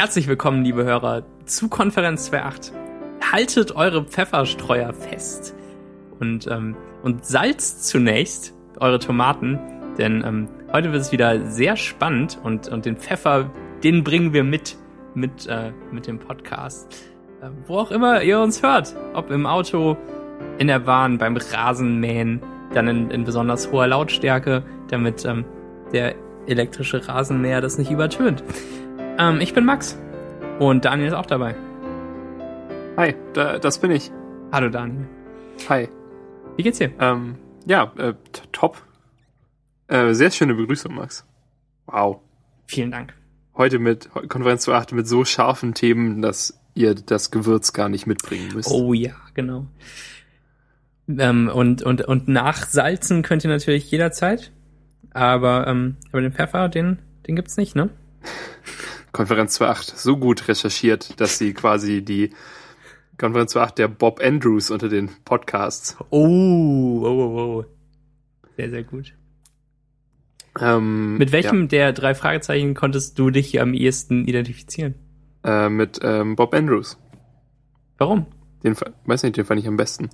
Herzlich willkommen, liebe Hörer, zu Konferenz 2.8. Haltet eure Pfefferstreuer fest und, ähm, und salzt zunächst eure Tomaten, denn ähm, heute wird es wieder sehr spannend und, und den Pfeffer, den bringen wir mit, mit, äh, mit dem Podcast. Äh, wo auch immer ihr uns hört, ob im Auto, in der Bahn, beim Rasenmähen, dann in, in besonders hoher Lautstärke, damit ähm, der elektrische Rasenmäher das nicht übertönt. Ähm, ich bin Max und Daniel ist auch dabei. Hi, da, das bin ich. Hallo Daniel. Hi. Wie geht's dir? Ähm, ja, äh, top. Äh, sehr schöne Begrüßung, Max. Wow. Vielen Dank. Heute mit Konferenz zu 8 mit so scharfen Themen, dass ihr das Gewürz gar nicht mitbringen müsst. Oh ja, genau. Ähm, und, und, und nachsalzen könnt ihr natürlich jederzeit. Aber, ähm, aber den Pfeffer, den, den gibt's nicht, ne? Konferenz 2.8 so gut recherchiert, dass sie quasi die Konferenz 2.8 der Bob Andrews unter den Podcasts. Oh, oh, oh, oh. Sehr, sehr gut. Ähm, Mit welchem ja. der drei Fragezeichen konntest du dich am ehesten identifizieren? Äh, mit ähm, Bob Andrews. Warum? Den, weiß nicht, den fand ich am besten.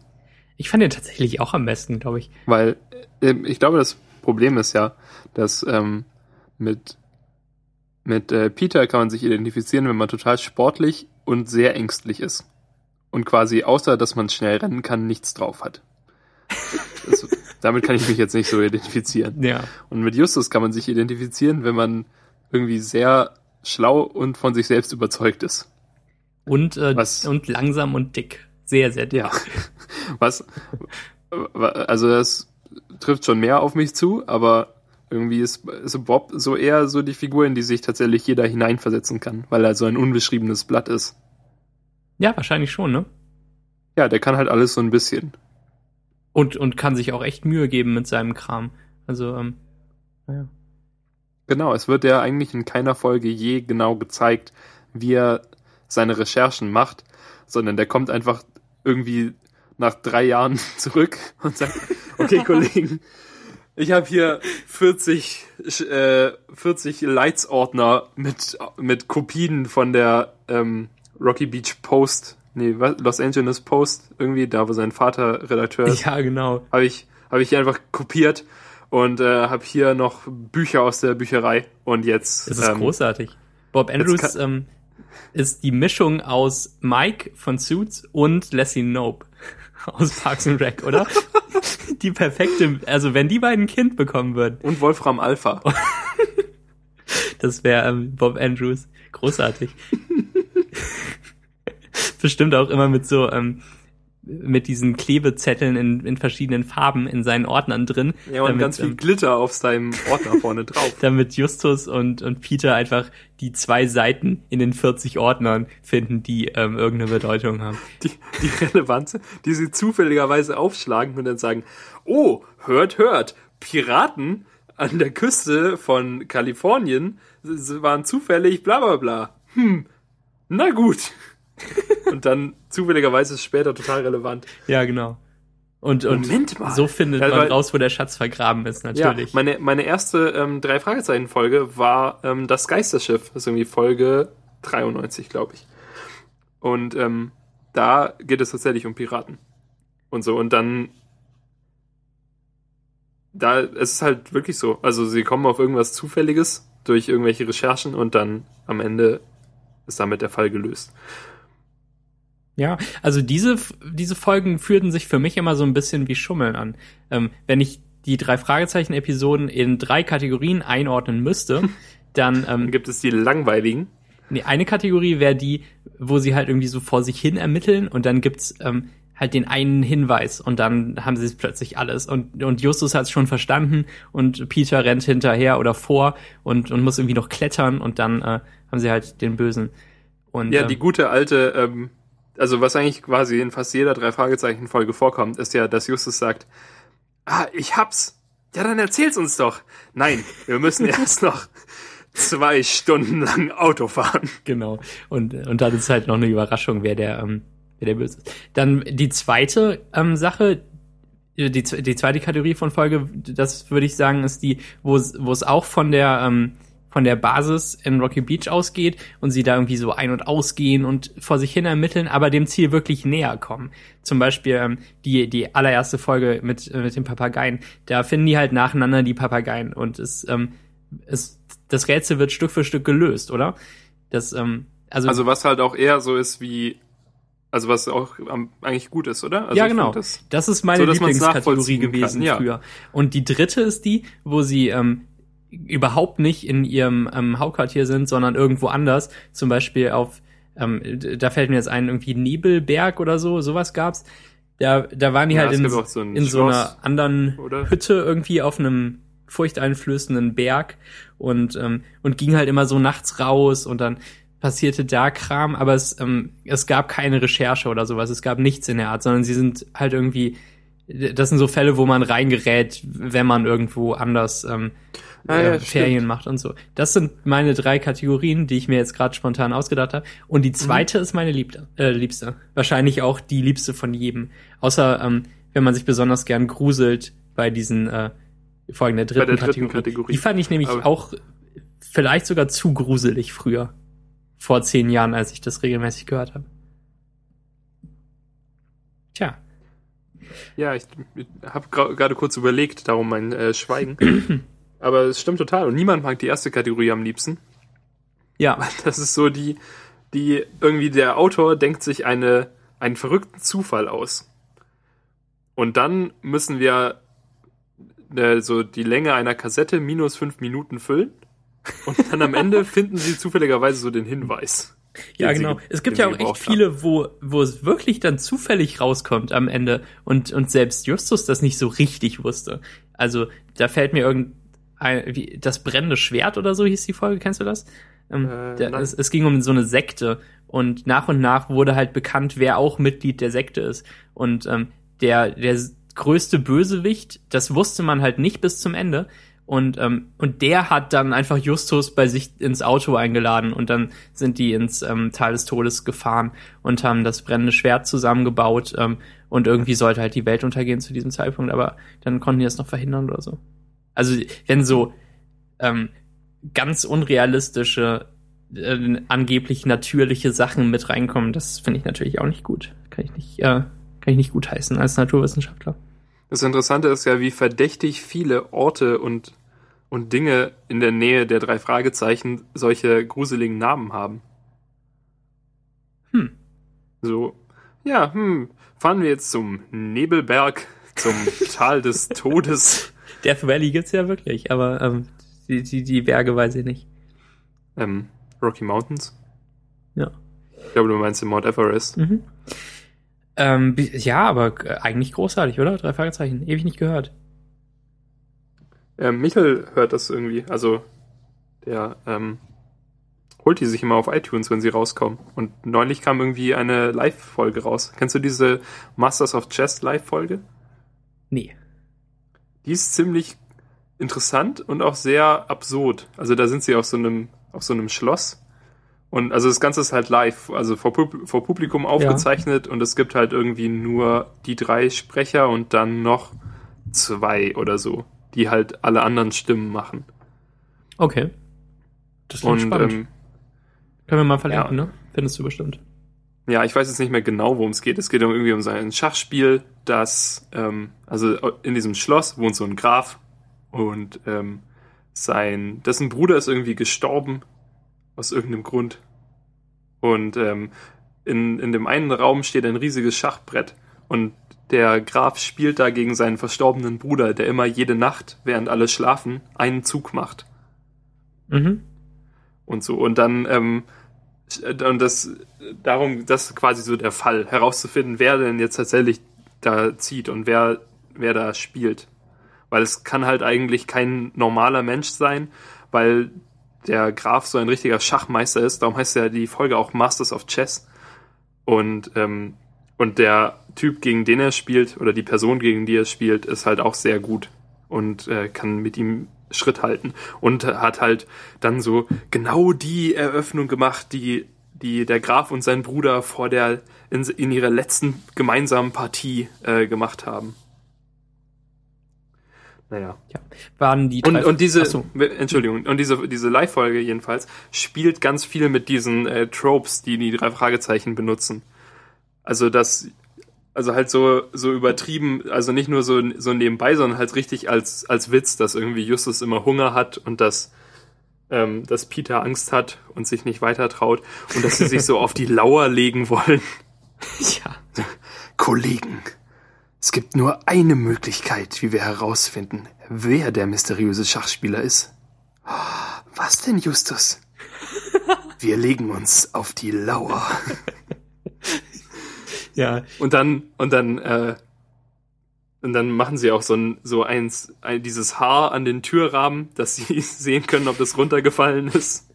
Ich fand den tatsächlich auch am besten, glaube ich. Weil äh, ich glaube, das Problem ist ja, dass ähm, mit mit äh, Peter kann man sich identifizieren, wenn man total sportlich und sehr ängstlich ist. Und quasi, außer dass man schnell rennen kann, nichts drauf hat. das, damit kann ich mich jetzt nicht so identifizieren. Ja. Und mit Justus kann man sich identifizieren, wenn man irgendwie sehr schlau und von sich selbst überzeugt ist. Und, äh, Was, und langsam und dick. Sehr, sehr dick. Ja. Was, also das trifft schon mehr auf mich zu, aber irgendwie ist, ist Bob so eher so die Figur, in die sich tatsächlich jeder hineinversetzen kann, weil er so ein unbeschriebenes Blatt ist. Ja, wahrscheinlich schon, ne? Ja, der kann halt alles so ein bisschen. Und, und kann sich auch echt Mühe geben mit seinem Kram. Also, ähm, naja. Genau, es wird ja eigentlich in keiner Folge je genau gezeigt, wie er seine Recherchen macht, sondern der kommt einfach irgendwie nach drei Jahren zurück und sagt, okay, Kollegen, ich habe hier 40, äh, 40 Leitsordner mit, mit Kopien von der ähm, Rocky Beach Post, nee, was, Los Angeles Post, irgendwie, da wo sein Vater Redakteur ist. Ja, genau. Habe ich, hab ich einfach kopiert und äh, habe hier noch Bücher aus der Bücherei und jetzt. Das ist ähm, großartig. Bob Andrews ähm, ist die Mischung aus Mike von Suits und Leslie Nope aus Parks and Rec, oder? die perfekte, also wenn die beiden ein Kind bekommen würden. Und Wolfram Alpha. das wäre ähm, Bob Andrews. Großartig. Bestimmt auch immer mit so, ähm, mit diesen Klebezetteln in, in verschiedenen Farben in seinen Ordnern drin. Ja, und damit, ganz viel ähm, Glitter auf seinem Ordner vorne drauf. damit Justus und, und Peter einfach die zwei Seiten in den 40 Ordnern finden, die ähm, irgendeine Bedeutung haben. Die, die Relevanz, die sie zufälligerweise aufschlagen und dann sagen, oh, hört, hört, Piraten an der Küste von Kalifornien waren zufällig bla bla bla. Hm, na gut. und dann zufälligerweise ist es später total relevant. Ja, genau. Und, und so findet ja, man raus, wo der Schatz vergraben ist, natürlich. Ja, meine, meine erste ähm, drei Fragezeichen-Folge war ähm, das Geisterschiff. Das ist irgendwie Folge 93, glaube ich. Und ähm, da geht es tatsächlich um Piraten. Und so. Und dann da es ist halt wirklich so. Also sie kommen auf irgendwas Zufälliges durch irgendwelche Recherchen und dann am Ende ist damit der Fall gelöst. Ja, also diese, diese Folgen führten sich für mich immer so ein bisschen wie Schummeln an. Ähm, wenn ich die drei Fragezeichen-Episoden in drei Kategorien einordnen müsste, dann, ähm, dann gibt es die langweiligen. Nee, eine Kategorie wäre die, wo sie halt irgendwie so vor sich hin ermitteln und dann gibt's ähm, halt den einen Hinweis und dann haben sie es plötzlich alles und und Justus hat es schon verstanden und Peter rennt hinterher oder vor und und muss irgendwie noch klettern und dann äh, haben sie halt den Bösen und ja die ähm, gute alte ähm, also was eigentlich quasi in fast jeder drei Fragezeichen Folge vorkommt, ist ja, dass Justus sagt, ah, ich hab's. Ja, dann erzähl's uns doch. Nein, wir müssen erst noch zwei Stunden lang Auto fahren. Genau. Und, und dann ist halt noch eine Überraschung, wer der, ähm, wer der böse ist. Dann die zweite ähm, Sache, die, die zweite Kategorie von Folge, das würde ich sagen, ist die, wo es, wo es auch von der, ähm, von der Basis in Rocky Beach ausgeht und sie da irgendwie so ein- und ausgehen und vor sich hin ermitteln, aber dem Ziel wirklich näher kommen. Zum Beispiel ähm, die, die allererste Folge mit, äh, mit den Papageien. Da finden die halt nacheinander die Papageien und es, ähm, es, das Rätsel wird Stück für Stück gelöst, oder? Das, ähm, also, Also was halt auch eher so ist wie, also was auch eigentlich gut ist, oder? Also ja, genau. Das, Das ist meine So, Lieblingskategorie gewesen ja. früher. Und die dritte ist die, wo sie ähm, überhaupt nicht in ihrem ähm, Hauptquartier sind, sondern irgendwo anders. Zum Beispiel auf, ähm, da fällt mir jetzt ein, irgendwie Nebelberg oder so, sowas gab's. Da, da waren die Ja, halt in, so in so einer anderen oder? Hütte irgendwie auf einem furchteinflößenden Berg und, ähm, und ging halt immer so nachts raus und dann passierte da Kram, aber es, ähm, es gab keine Recherche oder sowas, es gab nichts in der Art, sondern sie sind halt irgendwie, das sind so Fälle, wo man reingerät, wenn man irgendwo anders ähm, Ah, ja, äh, Ferien stimmt. macht und so. Das sind meine drei Kategorien, die ich mir jetzt gerade spontan ausgedacht habe. Und Mhm. die zweite ist meine Liebte, äh, liebste. Wahrscheinlich auch die liebste von jedem. Außer ähm, wenn man sich besonders gern gruselt bei diesen äh, Folgen der dritten, der dritten Kategorie. Kategorie. Die fand ich nämlich Aber- auch vielleicht sogar zu gruselig früher. Vor zehn Jahren, als ich das regelmäßig gehört habe. Tja. ja, ich, ich habe gerade kurz überlegt, darum mein äh, Schweigen. Aber es stimmt total. Und niemand mag die erste Kategorie am liebsten. Ja. Das ist so die, die irgendwie der Autor denkt sich eine, einen verrückten Zufall aus. Und dann müssen wir äh, so die Länge einer Kassette minus fünf Minuten füllen. Und dann am Ende finden sie zufälligerweise so den Hinweis. Ja, genau. ge- Es gibt ja auch echt haben. viele, wo, wo es wirklich dann zufällig rauskommt am Ende und, und selbst Justus das nicht so richtig wusste. Also, da fällt mir irgendein, wie, das brennende Schwert oder so hieß die Folge, kennst du das? Ähm, Äh, der, es, es ging um so eine Sekte und nach und nach wurde halt bekannt, wer auch Mitglied der Sekte ist. Und ähm, der, der größte Bösewicht, das wusste man halt nicht bis zum Ende. Und, ähm, und der hat dann einfach Justus bei sich ins Auto eingeladen und dann sind die ins ähm, Tal des Todes gefahren und haben das brennende Schwert zusammengebaut ähm, und irgendwie sollte halt die Welt untergehen zu diesem Zeitpunkt, aber dann konnten die das noch verhindern oder so. Also wenn so ähm, ganz unrealistische, äh, angeblich natürliche Sachen mit reinkommen, das finde ich natürlich auch nicht gut. Kann ich nicht, äh, kann ich nicht gut heißen als Naturwissenschaftler. Das Interessante ist ja, wie verdächtig viele Orte und, und Dinge in der Nähe der drei Fragezeichen solche gruseligen Namen haben. Hm. So, ja, hm, fahren wir jetzt zum Nebelberg, zum Tal des Todes. Death Valley gibt's ja wirklich, aber ähm, die, die, die Berge weiß ich nicht. Ähm, Rocky Mountains. Ja. Ich glaube, du meinst den Mount Everest. Mhm. Ähm, ja, aber äh, eigentlich großartig, oder? Drei Fragezeichen. Ewig nicht gehört. Ähm, Michael hört das irgendwie, also der ähm, holt die sich immer auf iTunes, wenn sie rauskommen. Und neulich kam irgendwie eine Live-Folge raus. Kennst du diese Masters of Chess Live-Folge? Nee. Die ist ziemlich interessant und auch sehr absurd. Also da sind sie auf so einem, auf so einem Schloss. Und also das Ganze ist halt live, also vor, Pub vor Publikum aufgezeichnet und es gibt halt irgendwie nur die drei Sprecher und dann noch zwei oder so, die halt alle anderen Stimmen machen. Okay. Das klingt Und spannend. ähm, Können wir mal verlinken, ja. ne? Findest du bestimmt. Ja, ich weiß jetzt nicht mehr genau, worum es geht. Es geht um irgendwie um so ein Schachspiel, das, ähm, also in diesem Schloss wohnt so ein Graf und ähm, sein, dessen Bruder ist irgendwie gestorben aus irgendeinem Grund. Und ähm, in, in dem einen Raum steht ein riesiges Schachbrett und der Graf spielt da gegen seinen verstorbenen Bruder, der immer jede Nacht, während alle schlafen, einen Zug macht. Mhm. und so. Und dann, ähm, und das, darum, das ist quasi so der Fall, herauszufinden, wer denn jetzt tatsächlich da zieht und wer, wer da spielt. Weil es kann halt eigentlich kein normaler Mensch sein, weil der Graf so ein richtiger Schachmeister ist. Darum heißt ja die Folge auch Masters of Chess. Und, ähm, und der Typ, gegen den er spielt, oder die Person, gegen die er spielt, ist halt auch sehr gut und äh, kann mit ihm Schritt halten. Und hat halt dann so genau die Eröffnung gemacht, die, die der Graf und sein Bruder vor der, in, in ihrer letzten gemeinsamen Partie äh, gemacht haben. naja. Ja. Waren die Und, und diese, so. Entschuldigung, und diese, diese Live-Folge jedenfalls spielt ganz viel mit diesen äh, Tropes, die die drei Fragezeichen benutzen. Also das, also halt so, so übertrieben, also nicht nur so, so nebenbei, sondern halt richtig als, als Witz, dass irgendwie Justus immer Hunger hat und dass, ähm, dass Peter Angst hat und sich nicht weiter traut und dass sie sich so auf die Lauer legen wollen. ja. Kollegen, es gibt nur eine Möglichkeit, wie wir herausfinden, wer der mysteriöse Schachspieler ist. Was denn, Justus? Wir legen uns auf die Lauer. Ja, Und dann, und dann, äh, und dann machen sie auch so ein, so eins, ein, dieses Haar an den Türrahmen, dass sie sehen können, ob das runtergefallen ist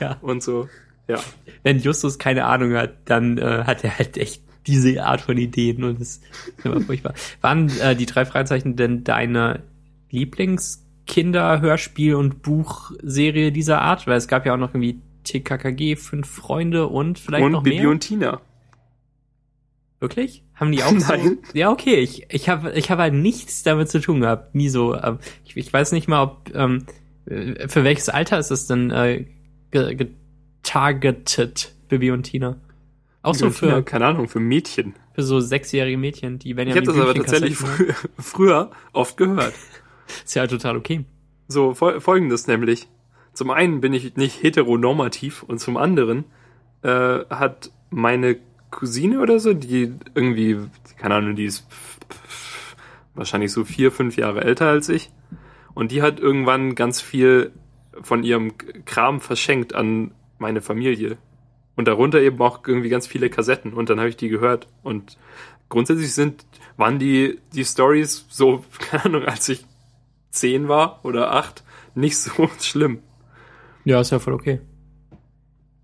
ja. und so. Ja. Wenn Justus keine Ahnung hat, dann äh, hat er halt echt diese Art von Ideen und das ist immer furchtbar. Waren äh, die drei Fragezeichen denn deine Lieblingskinder-Hörspiel- und Buchserie dieser Art? Weil es gab ja auch noch irgendwie TKKG, Fünf Freunde und vielleicht und noch Bibi mehr. und Tina. Wirklich? Haben die auch Nein. so? Ja, okay. Ich, ich habe ich hab halt nichts damit zu tun gehabt. Nie so. Ähm, ich, ich weiß nicht mal, ob ähm, äh, für welches Alter ist das denn äh, ge- getargetet, Bibi und Tina? Auch so Bibi Tina, für, keine Ahnung, für Mädchen. für so sechsjährige Mädchen, die wenn Ich habe das aber tatsächlich frü früher oft gehört. Ist ja total okay. So, fol folgendes nämlich. Zum einen bin ich nicht heteronormativ und zum anderen äh, hat meine Cousine oder so, die irgendwie, keine Ahnung, die ist wahrscheinlich so vier, fünf Jahre älter als ich. Und die hat irgendwann ganz viel von ihrem Kram verschenkt an meine Familie. Und darunter eben auch irgendwie ganz viele Kassetten. Und dann habe ich die gehört. Und grundsätzlich sind, waren die, die Stories so, keine Ahnung, als ich zehn war oder acht, nicht so schlimm. Ja, ist ja voll okay.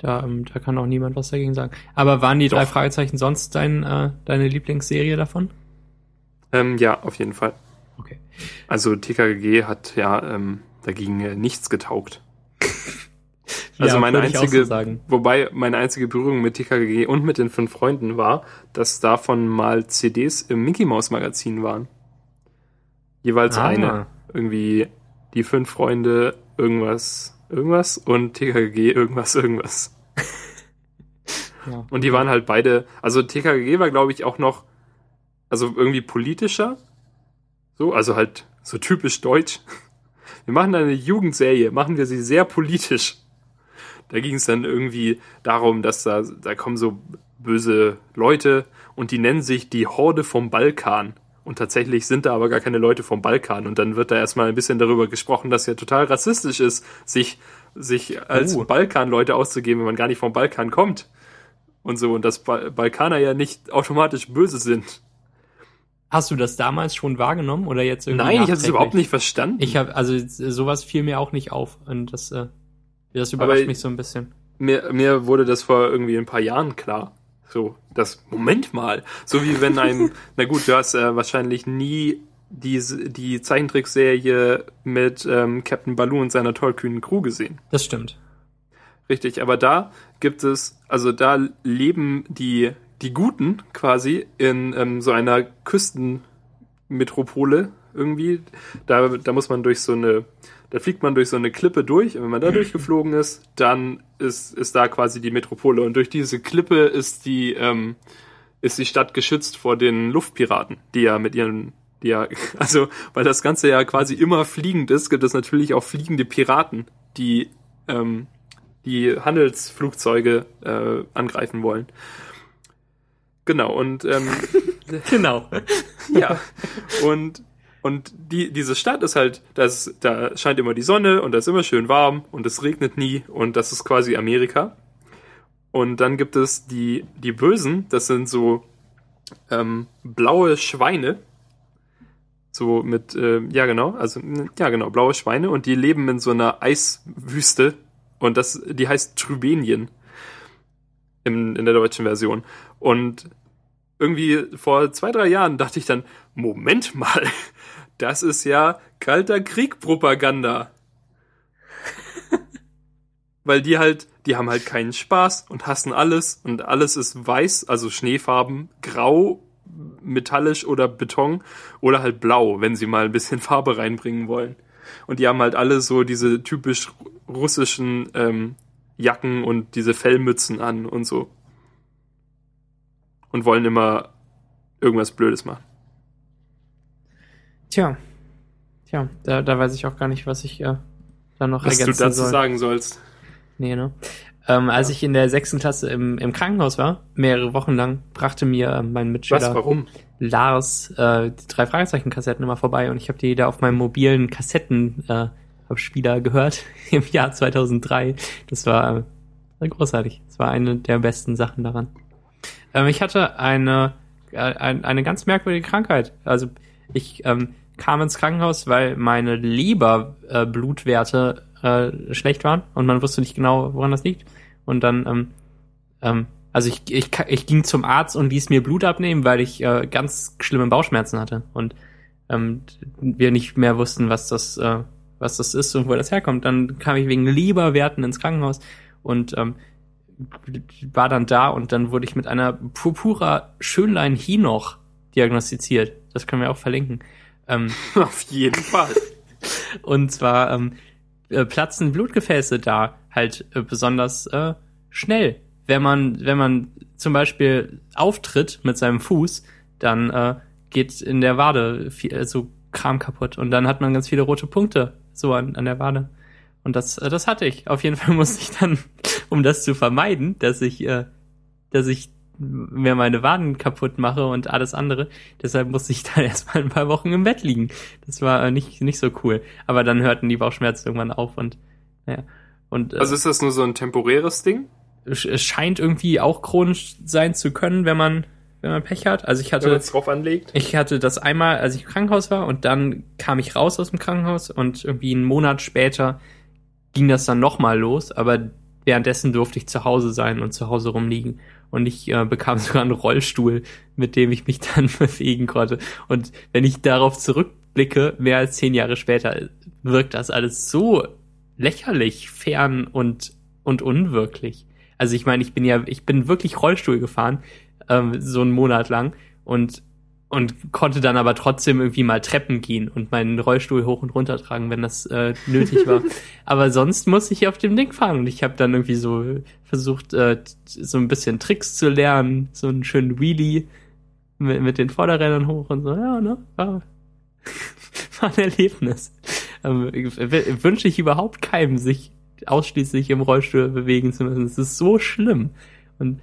Da, ähm, da kann auch niemand was dagegen sagen. Aber waren die drei Doch. Fragezeichen sonst dein, äh, deine Lieblingsserie davon? Ähm, ja, auf jeden Fall. Okay. Also TKG hat ja ähm, dagegen äh, nichts getaugt. Also Ja, meine einzige, so wobei meine einzige Berührung mit TKG und mit den fünf Freunden war, dass davon mal CDs im Mickey Mouse Magazin waren. Jeweils Ah. eine. Irgendwie die fünf Freunde, irgendwas, irgendwas und TKG, irgendwas, irgendwas. Ja. Und die waren halt beide, also TKG war glaube ich auch noch, also irgendwie politischer. So, also halt so typisch deutsch. Wir machen eine Jugendserie, machen wir sie sehr politisch. Da ging es dann irgendwie darum, dass da, da kommen so böse Leute und die nennen sich die Horde vom Balkan. Und tatsächlich sind da aber gar keine Leute vom Balkan. Und dann wird da erstmal ein bisschen darüber gesprochen, dass ja total rassistisch ist, sich, sich als Oh. Balkan-Leute auszugeben, wenn man gar nicht vom Balkan kommt. Und so. Und dass ba Balkaner ja nicht automatisch böse sind. Hast du das damals schon wahrgenommen oder jetzt irgendwie? Nein, ich habe es überhaupt nicht verstanden. Ich habe also sowas fiel mir auch nicht auf und das, äh, das Aber überrascht ich- mich so ein bisschen. mir, mir wurde das vor irgendwie ein paar Jahren klar. So, das, Moment mal. So wie wenn ein, na gut, du hast äh, wahrscheinlich nie diese, die Zeichentrickserie mit ähm, Captain Baloo und seiner tollkühnen Crew gesehen. Das stimmt. Richtig, aber da gibt es, also da leben die, die Guten quasi in ähm, so einer Küstenmetropole irgendwie. Da, da muss man durch so eine, da fliegt man durch so eine Klippe durch und wenn man da durchgeflogen ist, dann ist, ist da quasi die Metropole und durch diese Klippe ist die, ähm, ist die Stadt geschützt vor den Luftpiraten, die ja mit ihren die ja, also, weil das Ganze ja quasi immer fliegend ist, gibt es natürlich auch fliegende Piraten, die ähm, die Handelsflugzeuge äh, angreifen wollen. Genau, und ähm, Genau. ja, und, und die, diese Stadt ist halt, das, da scheint immer die Sonne und da ist immer schön warm und es regnet nie und das ist quasi Amerika. Und dann gibt es die, die Bösen, das sind so ähm, blaue Schweine. So mit, äh, ja genau, also ja genau, blaue Schweine und die leben in so einer Eiswüste und das, die heißt Trübenien im, in der deutschen Version. Und irgendwie vor zwei, drei Jahren dachte ich dann, Moment mal, das ist ja kalter Krieg-Propaganda. Weil die halt, die haben halt keinen Spaß und hassen alles und alles ist weiß, also Schneefarben, grau, metallisch oder Beton oder halt blau, wenn sie mal ein bisschen Farbe reinbringen wollen. Und die haben halt alle so diese typisch russischen ähm, Jacken und diese Fellmützen an und so. Und wollen immer irgendwas Blödes machen. Tja. Tja, da, da weiß ich auch gar nicht, was ich äh, da noch was ergänzen du dazu soll. sagen sollst. Nee, ne? Ähm, als Ja. ich in der sechsten Klasse im, im Krankenhaus war, mehrere Wochen lang, brachte mir äh, mein Was? Mitschüler Warum? Lars äh, die drei Fragezeichen-Kassetten immer vorbei und ich habe die da auf meinem mobilen Kassettenabspieler äh, Spieler gehört im Jahr 2003. Das war äh, großartig. Das war eine der besten Sachen daran. Ähm, ich hatte eine, äh, ein, eine ganz merkwürdige Krankheit. Also ich ähm, kam ins Krankenhaus, weil meine Leberblutwerte äh, äh, schlecht waren und man wusste nicht genau, woran das liegt. Und dann, ähm, ähm, also ich, ich, ich ging zum Arzt und ließ mir Blut abnehmen, weil ich äh, ganz schlimme Bauchschmerzen hatte und ähm, wir nicht mehr wussten, was das, äh, was das ist und wo das herkommt. Dann kam ich wegen Leberwerten ins Krankenhaus und ähm, war dann da und dann wurde ich mit einer Purpura Schönlein Hinoch diagnostiziert. Das können wir auch verlinken. Ähm, Auf jeden Fall. und zwar ähm, äh, platzen Blutgefäße da halt äh, besonders äh, schnell. Wenn man, wenn man zum Beispiel auftritt mit seinem Fuß, dann äh, geht in der Wade viel, äh, so Kram kaputt und dann hat man ganz viele rote Punkte so an, an der Wade. Und das, äh, das hatte ich. Auf jeden Fall musste ich dann, um das zu vermeiden, dass ich, äh, dass ich mir meine Waden kaputt mache und alles andere. Deshalb musste ich dann erstmal ein paar Wochen im Bett liegen. Das war äh, nicht, nicht so cool. Aber dann hörten die Bauchschmerzen irgendwann auf und, naja. Und äh, Also ist das nur so ein temporäres Ding? es scheint irgendwie auch chronisch sein zu können, wenn man, wenn man Pech hat. Also ich Wenn hatte, es drauf anlegt? ich hatte das einmal, als ich im Krankenhaus war und dann kam ich raus aus dem Krankenhaus und irgendwie einen Monat später ging das dann nochmal los, aber währenddessen durfte ich zu Hause sein und zu Hause rumliegen. Und ich äh, bekam sogar einen Rollstuhl, mit dem ich mich dann bewegen konnte. Und wenn ich darauf zurückblicke, mehr als zehn Jahre später, wirkt das alles so lächerlich, fern und, und unwirklich. Also ich meine, ich bin ja, ich bin wirklich Rollstuhl gefahren, ähm, so einen Monat lang und und konnte dann aber trotzdem irgendwie mal Treppen gehen und meinen Rollstuhl hoch und runter tragen, wenn das äh, nötig war. aber sonst musste ich auf dem Ding fahren und ich habe dann irgendwie so versucht, äh, so ein bisschen Tricks zu lernen, so einen schönen Wheelie mit, mit den Vorderrädern hoch und so. Ja, ne? War, war ein Erlebnis. Ähm, wünsche ich überhaupt keinem, sich ausschließlich im Rollstuhl bewegen zu müssen. Es ist so schlimm. Und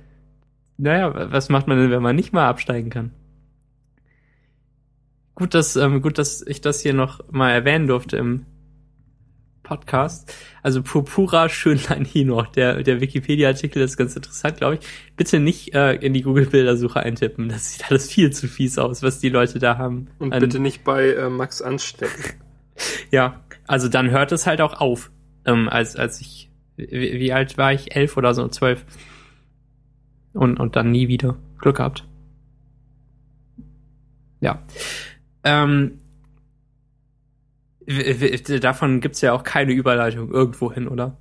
naja, was macht man denn, wenn man nicht mal absteigen kann? Gut, dass, ähm, gut, dass ich das hier noch mal erwähnen durfte im Podcast. Also Purpura Schönlein Hinoch, der, der Wikipedia-Artikel ist ganz interessant, glaube ich. Bitte nicht äh, in die Google-Bildersuche eintippen. Das sieht alles viel zu fies aus, was die Leute da haben. Und An- bitte nicht bei äh, Max anstecken. Ja, also dann hört es halt auch auf. Ähm, als, als ich, wie, wie alt war ich? Elf oder so, zwölf. Und, und dann nie wieder. Glück gehabt. Ja. Ähm, davon gibt's ja auch keine Überleitung irgendwo hin, oder?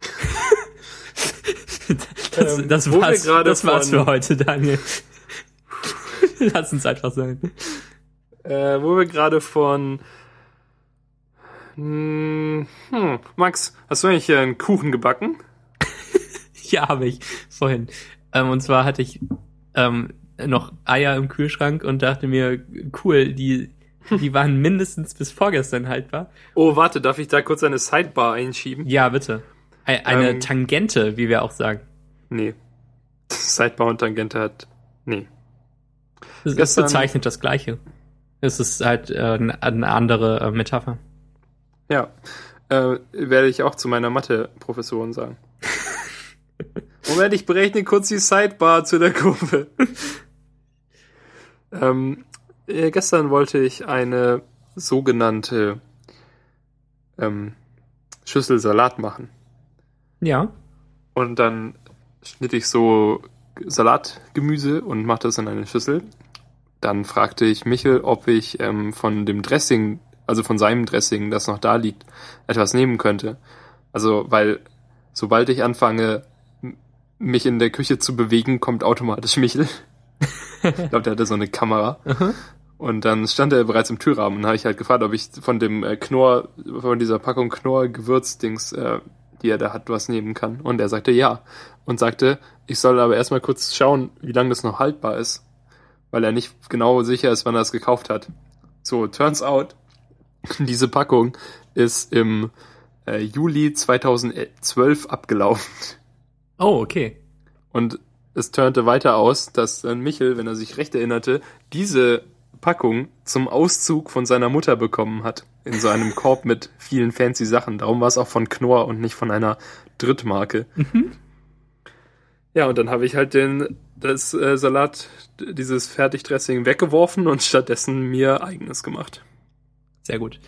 das, Ähm, das war's, das war's für heute, Daniel. Lass uns einfach sein. Äh, wo wir gerade von. Hm, hm, Max, hast du eigentlich hier einen Kuchen gebacken? Ja, habe ich vorhin. Ähm, und zwar hatte ich ähm, noch Eier im Kühlschrank und dachte mir, cool, die, die waren mindestens bis vorgestern haltbar. Oh, warte, darf ich da kurz eine Sidebar einschieben? Ja, bitte. Ei- Eine Ähm. Tangente, wie wir auch sagen. Nee. Sidebar und Tangente hat. Nee. Das Gestern- bezeichnet das Gleiche. Es ist halt äh, eine eine andere äh, Metapher. Ja. Äh, werde ich auch zu meiner Mathe-Professorin sagen. Moment, ich berechne kurz die Sidebar zu der Kurve. Ähm, äh, gestern wollte ich eine sogenannte ähm, Schüssel Salat machen. Ja. Und dann schnitt ich so Salatgemüse und machte das in eine Schüssel. Dann fragte ich Michel, ob ich ähm, von dem Dressing, also von seinem Dressing, das noch da liegt, etwas nehmen könnte. Also, weil sobald ich anfange, mich in der Küche zu bewegen, kommt automatisch Michel. Ich glaube, der hatte so eine Kamera. Und dann stand er bereits im Türrahmen und habe ich halt gefragt, ob ich von dem äh, Knorr, von dieser Packung Knorr Gewürzdings, äh, die er da hat, was nehmen kann. Und er sagte ja. Und sagte, ich soll aber erstmal kurz schauen, wie lange das noch haltbar ist. Weil er nicht genau sicher ist, wann er es gekauft hat. So, turns out, diese Packung ist im äh, Juli 2012 abgelaufen. Oh, okay. Und es turnte weiter aus, dass dann Michel, wenn er sich recht erinnerte, diese Packung zum Auszug von seiner Mutter bekommen hat. In so einem Korb mit vielen fancy Sachen. Darum war es auch von Knorr und nicht von einer Drittmarke. Ja, und dann habe ich halt den, das äh, Salat, dieses Fertigdressing weggeworfen und stattdessen mir eigenes gemacht. Sehr gut.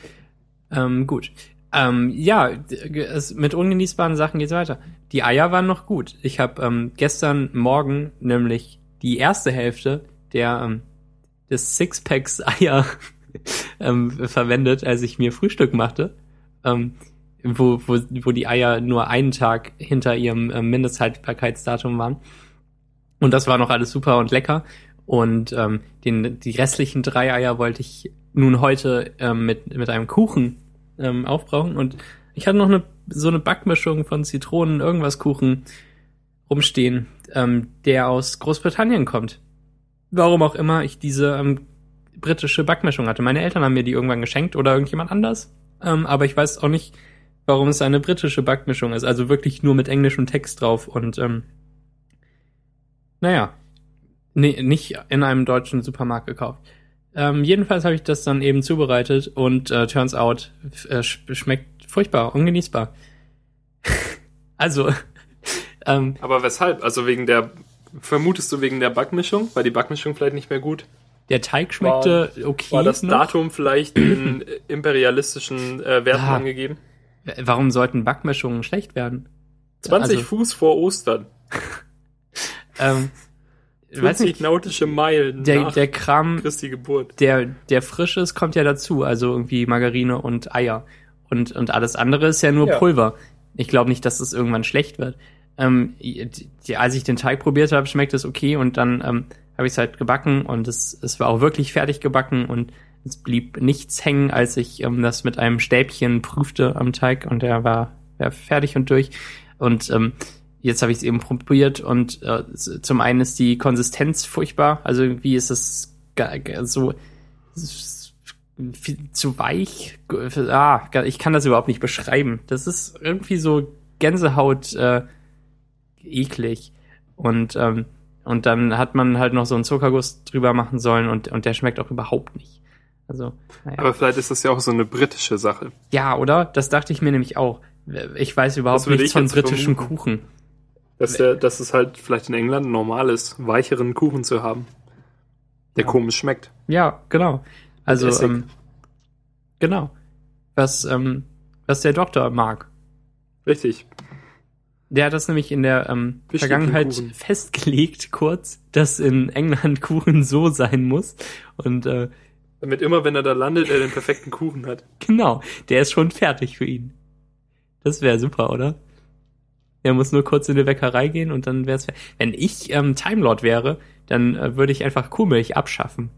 Ähm, gut. Ähm, ja, es, mit ungenießbaren Sachen geht's weiter. Die Eier waren noch gut. Ich habe ähm, gestern Morgen nämlich die erste Hälfte der ähm, des Sixpacks Eier ähm, verwendet, als ich mir Frühstück machte, ähm, wo, wo, wo die Eier nur einen Tag hinter ihrem ähm, Mindesthaltbarkeitsdatum waren. Und das war noch alles super und lecker. Und ähm, den, die restlichen drei Eier wollte ich nun heute ähm, mit, mit einem Kuchen ähm, aufbrauchen. Und ich hatte noch eine, so eine Backmischung von Zitronen, irgendwas Kuchen rumstehen, ähm, der aus Großbritannien kommt. Warum auch immer ich diese ähm, britische Backmischung hatte. Meine Eltern haben mir die irgendwann geschenkt oder irgendjemand anders. Ähm, aber ich weiß auch nicht, warum es eine britische Backmischung ist. Also wirklich nur mit englischem Text drauf und ähm, naja, nee, nicht in einem deutschen Supermarkt gekauft. Ähm, jedenfalls habe ich das dann eben zubereitet und äh, turns out äh, sch schmeckt furchtbar, ungenießbar. also, ähm, Aber weshalb? Also wegen der, vermutest du wegen der Backmischung? War die Backmischung vielleicht nicht mehr gut? der Teig schmeckte okay. War das noch. Datum vielleicht in imperialistischen äh, Werten Ah. angegeben? Warum sollten Backmischungen schlecht werden? 20 Also- Fuß vor Ostern. Ähm, weiß 40 nicht, nautische Meilen der, der Kram, Christi Geburt. der, der Frisches kommt ja dazu, also irgendwie Margarine und Eier. Und, und alles andere ist ja nur Ja. Pulver. Ich glaube nicht, dass es irgendwann schlecht wird. Ähm, die, als ich den Teig probiert habe, schmeckt es okay und dann ähm, habe ich es halt gebacken und es, es war auch wirklich fertig gebacken und es blieb nichts hängen, als ich ähm, das mit einem Stäbchen prüfte am Teig und der war, war fertig und durch. Und ähm, jetzt habe ich es eben probiert und äh, zum einen ist die Konsistenz furchtbar, also irgendwie ist es so viel zu weich. Ah, ich kann das überhaupt nicht beschreiben. Das ist irgendwie so Gänsehaut äh, eklig und ähm, und dann hat man halt noch so einen Zuckerguss drüber machen sollen und und der schmeckt auch überhaupt nicht. Also naja. Aber vielleicht ist das ja auch so eine britische Sache. ja, oder? Das dachte ich mir nämlich auch. Ich weiß überhaupt nichts ich von britischem vermuten. Kuchen. Dass, der, dass es halt vielleicht in England normal ist, weicheren Kuchen zu haben. Der Ja. komisch schmeckt. Ja, genau. Also, ähm, genau. Was, ähm, was der Doktor mag. Richtig. Der hat das nämlich in der ähm, Vergangenheit festgelegt, kurz, dass in England Kuchen so sein muss. Und äh, Damit immer, wenn er da landet, er den perfekten Kuchen hat. genau, der ist schon fertig für ihn. Das wäre super, oder? Er muss nur kurz in die Bäckerei gehen und dann wäre es. Wenn ich ähm, Time Lord wäre, dann äh, würde ich einfach Kuhmilch abschaffen.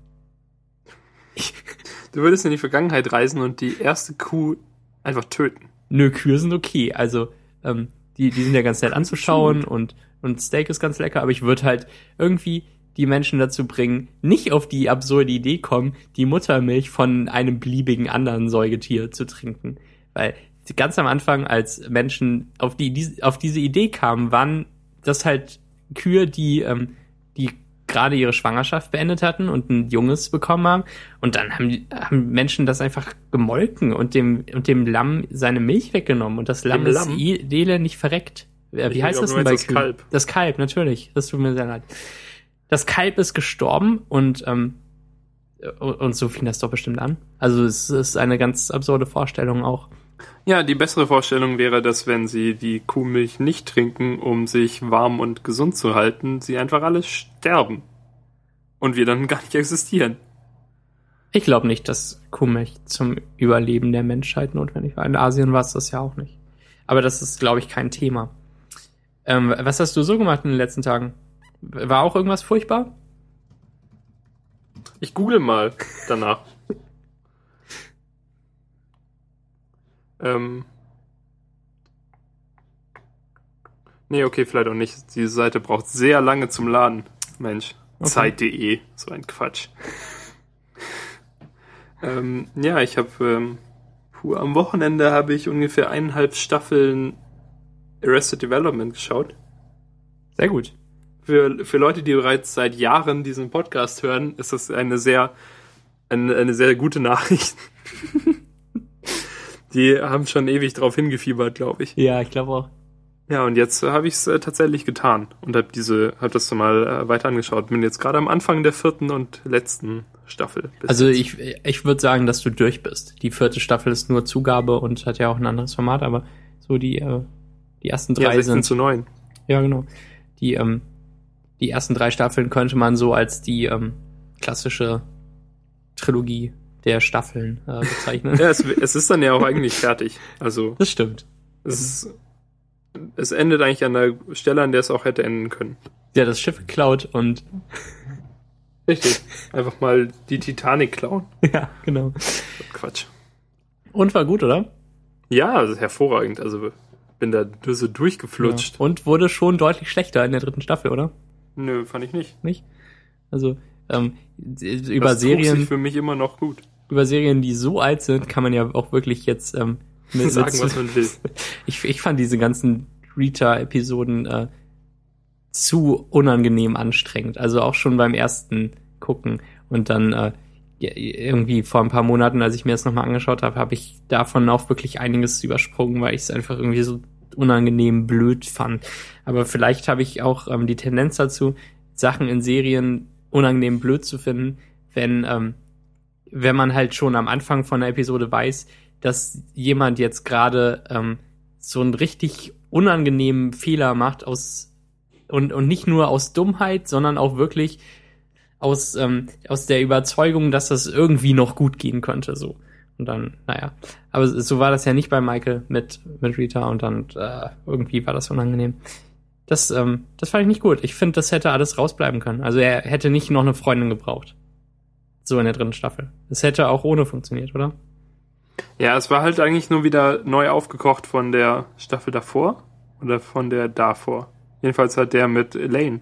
Du würdest in die Vergangenheit reisen und die erste Kuh einfach töten. Nö, Kühe sind okay. Also, ähm, die, die sind ja ganz nett anzuschauen und, und Steak ist ganz lecker, aber ich würde halt irgendwie die Menschen dazu bringen, nicht auf die absurde Idee kommen, die Muttermilch von einem beliebigen anderen Säugetier zu trinken. Weil ganz am Anfang, als Menschen auf die, die auf diese Idee kamen, waren das halt Kühe, die, ähm, die gerade ihre Schwangerschaft beendet hatten und ein Junges bekommen haben. Und dann haben, haben Menschen das einfach gemolken und dem, und dem Lamm seine Milch weggenommen. Und das Lamm Dem ist Lamm? i- elendig verreckt. Wie Ich heißt das denn bei das Kühen? Kalb. Das Kalb, natürlich. Das tut mir sehr leid. Das Kalb ist gestorben und, ähm, und und so fing das doch bestimmt an. Also es ist eine ganz absurde Vorstellung auch. Ja, die bessere Vorstellung wäre, dass wenn sie die Kuhmilch nicht trinken, um sich warm und gesund zu halten, sie einfach alle sterben. Und wir dann gar nicht existieren. Ich glaube nicht, dass Kuhmilch zum Überleben der Menschheit notwendig war. In Asien war es das ja auch nicht. Aber das ist, glaube ich, kein Thema. Ähm, was hast du so gemacht in den letzten Tagen? War auch irgendwas furchtbar? Ich google mal danach. Ähm. Nee, okay, vielleicht auch nicht. Diese Seite braucht sehr lange zum Laden. Mensch. Okay. Zeit.de. So ein Quatsch. ähm, ja, ich habe ähm, am Wochenende habe ich ungefähr eineinhalb Staffeln Arrested Development geschaut. Sehr gut. Für, für Leute, die bereits seit Jahren diesen Podcast hören, ist das eine sehr, eine, eine sehr gute Nachricht. die haben schon ewig drauf hingefiebert, glaube ich. Ja, ich glaube auch. Ja, und jetzt äh, habe ich es äh, tatsächlich getan und habe diese, habe das mal äh, weiter angeschaut. Bin jetzt gerade am Anfang der vierten und letzten Staffel. Also ich, ich würde sagen, dass du durch bist. Die vierte Staffel ist nur Zugabe und hat ja auch ein anderes Format, aber so die, äh, die ersten drei ja, 16 sind zu 9. Ja, genau. Die, ähm, die ersten drei Staffeln könnte man so als die ähm, klassische Trilogie der Staffeln äh, bezeichnen. ja, es, es ist dann ja auch eigentlich fertig. Also das stimmt. Es ist es endet eigentlich an der Stelle, an der es auch hätte enden können. Ja, das Schiff geklaut und. Richtig. Einfach mal die Titanic klauen. Ja, genau. Quatsch. Und war gut, oder? Ja, hervorragend. Also bin da so durchgeflutscht. Ja. Und wurde schon deutlich schlechter in der dritten Staffel, oder? Nö, fand ich nicht. Nicht? Also, ähm, über das Serien. Sich für mich immer noch gut. Über Serien, die so alt sind, kann man ja auch wirklich jetzt ähm, mit, sagen, mit, was man will. Ich, ich fand diese ganzen Rita-Episoden äh, zu unangenehm anstrengend. Also auch schon beim ersten Gucken. Und dann äh, irgendwie vor ein paar Monaten, als ich mir das nochmal angeschaut habe, habe ich davon auch wirklich einiges übersprungen, weil ich es einfach irgendwie so unangenehm blöd fand. Aber vielleicht habe ich auch ähm, die Tendenz dazu, Sachen in Serien unangenehm blöd zu finden, wenn, ähm, wenn man halt schon am Anfang von der Episode weiß, dass jemand jetzt gerade ähm, so einen richtig unangenehmen Fehler macht aus und, und nicht nur aus Dummheit, sondern auch wirklich aus, ähm, aus der Überzeugung, dass das irgendwie noch gut gehen könnte. So. Und dann, naja. Aber so war das ja nicht bei Michael mit, mit Rita und dann äh, irgendwie war das unangenehm. Das, ähm, das fand ich nicht gut. Ich finde, das hätte alles rausbleiben können. Also er hätte nicht noch eine Freundin gebraucht. So in der dritten Staffel. Das hätte auch ohne funktioniert, oder? Ja, es war halt eigentlich nur wieder neu aufgekocht von der Staffel davor oder von der davor. Jedenfalls halt der mit Elaine.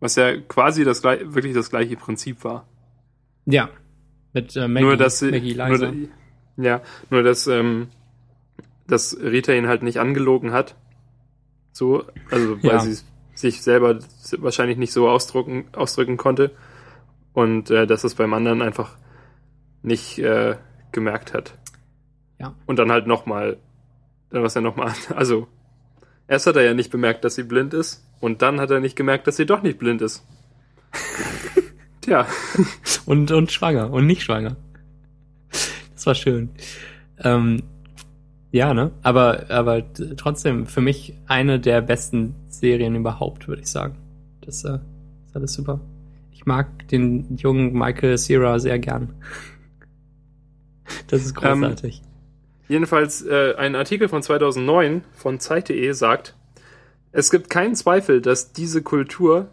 Was ja quasi das wirklich das gleiche Prinzip war. Ja. Mit äh, Maggie, nur, dass sie, Maggie nur, ja, nur dass, ähm, dass Rita ihn halt nicht angelogen hat. So, also weil ja. sie sich selber wahrscheinlich nicht so ausdrücken, ausdrücken konnte. Und äh, dass es beim anderen einfach nicht äh, gemerkt hat. Ja. Und dann halt nochmal, dann was er nochmal, also erst hat er ja nicht bemerkt, dass sie blind ist und dann hat er nicht gemerkt, dass sie doch nicht blind ist. Tja. Und, und schwanger und nicht schwanger. Das war schön. Ähm, ja, ne? Aber, aber trotzdem für mich eine der besten Serien überhaupt, würde ich sagen. Das äh, ist alles super. Ich mag den jungen Michael Cera sehr gern. Das ist großartig. Ähm, jedenfalls äh, ein Artikel von 2009 von Zeit.de sagt, es gibt keinen Zweifel, dass diese Kultur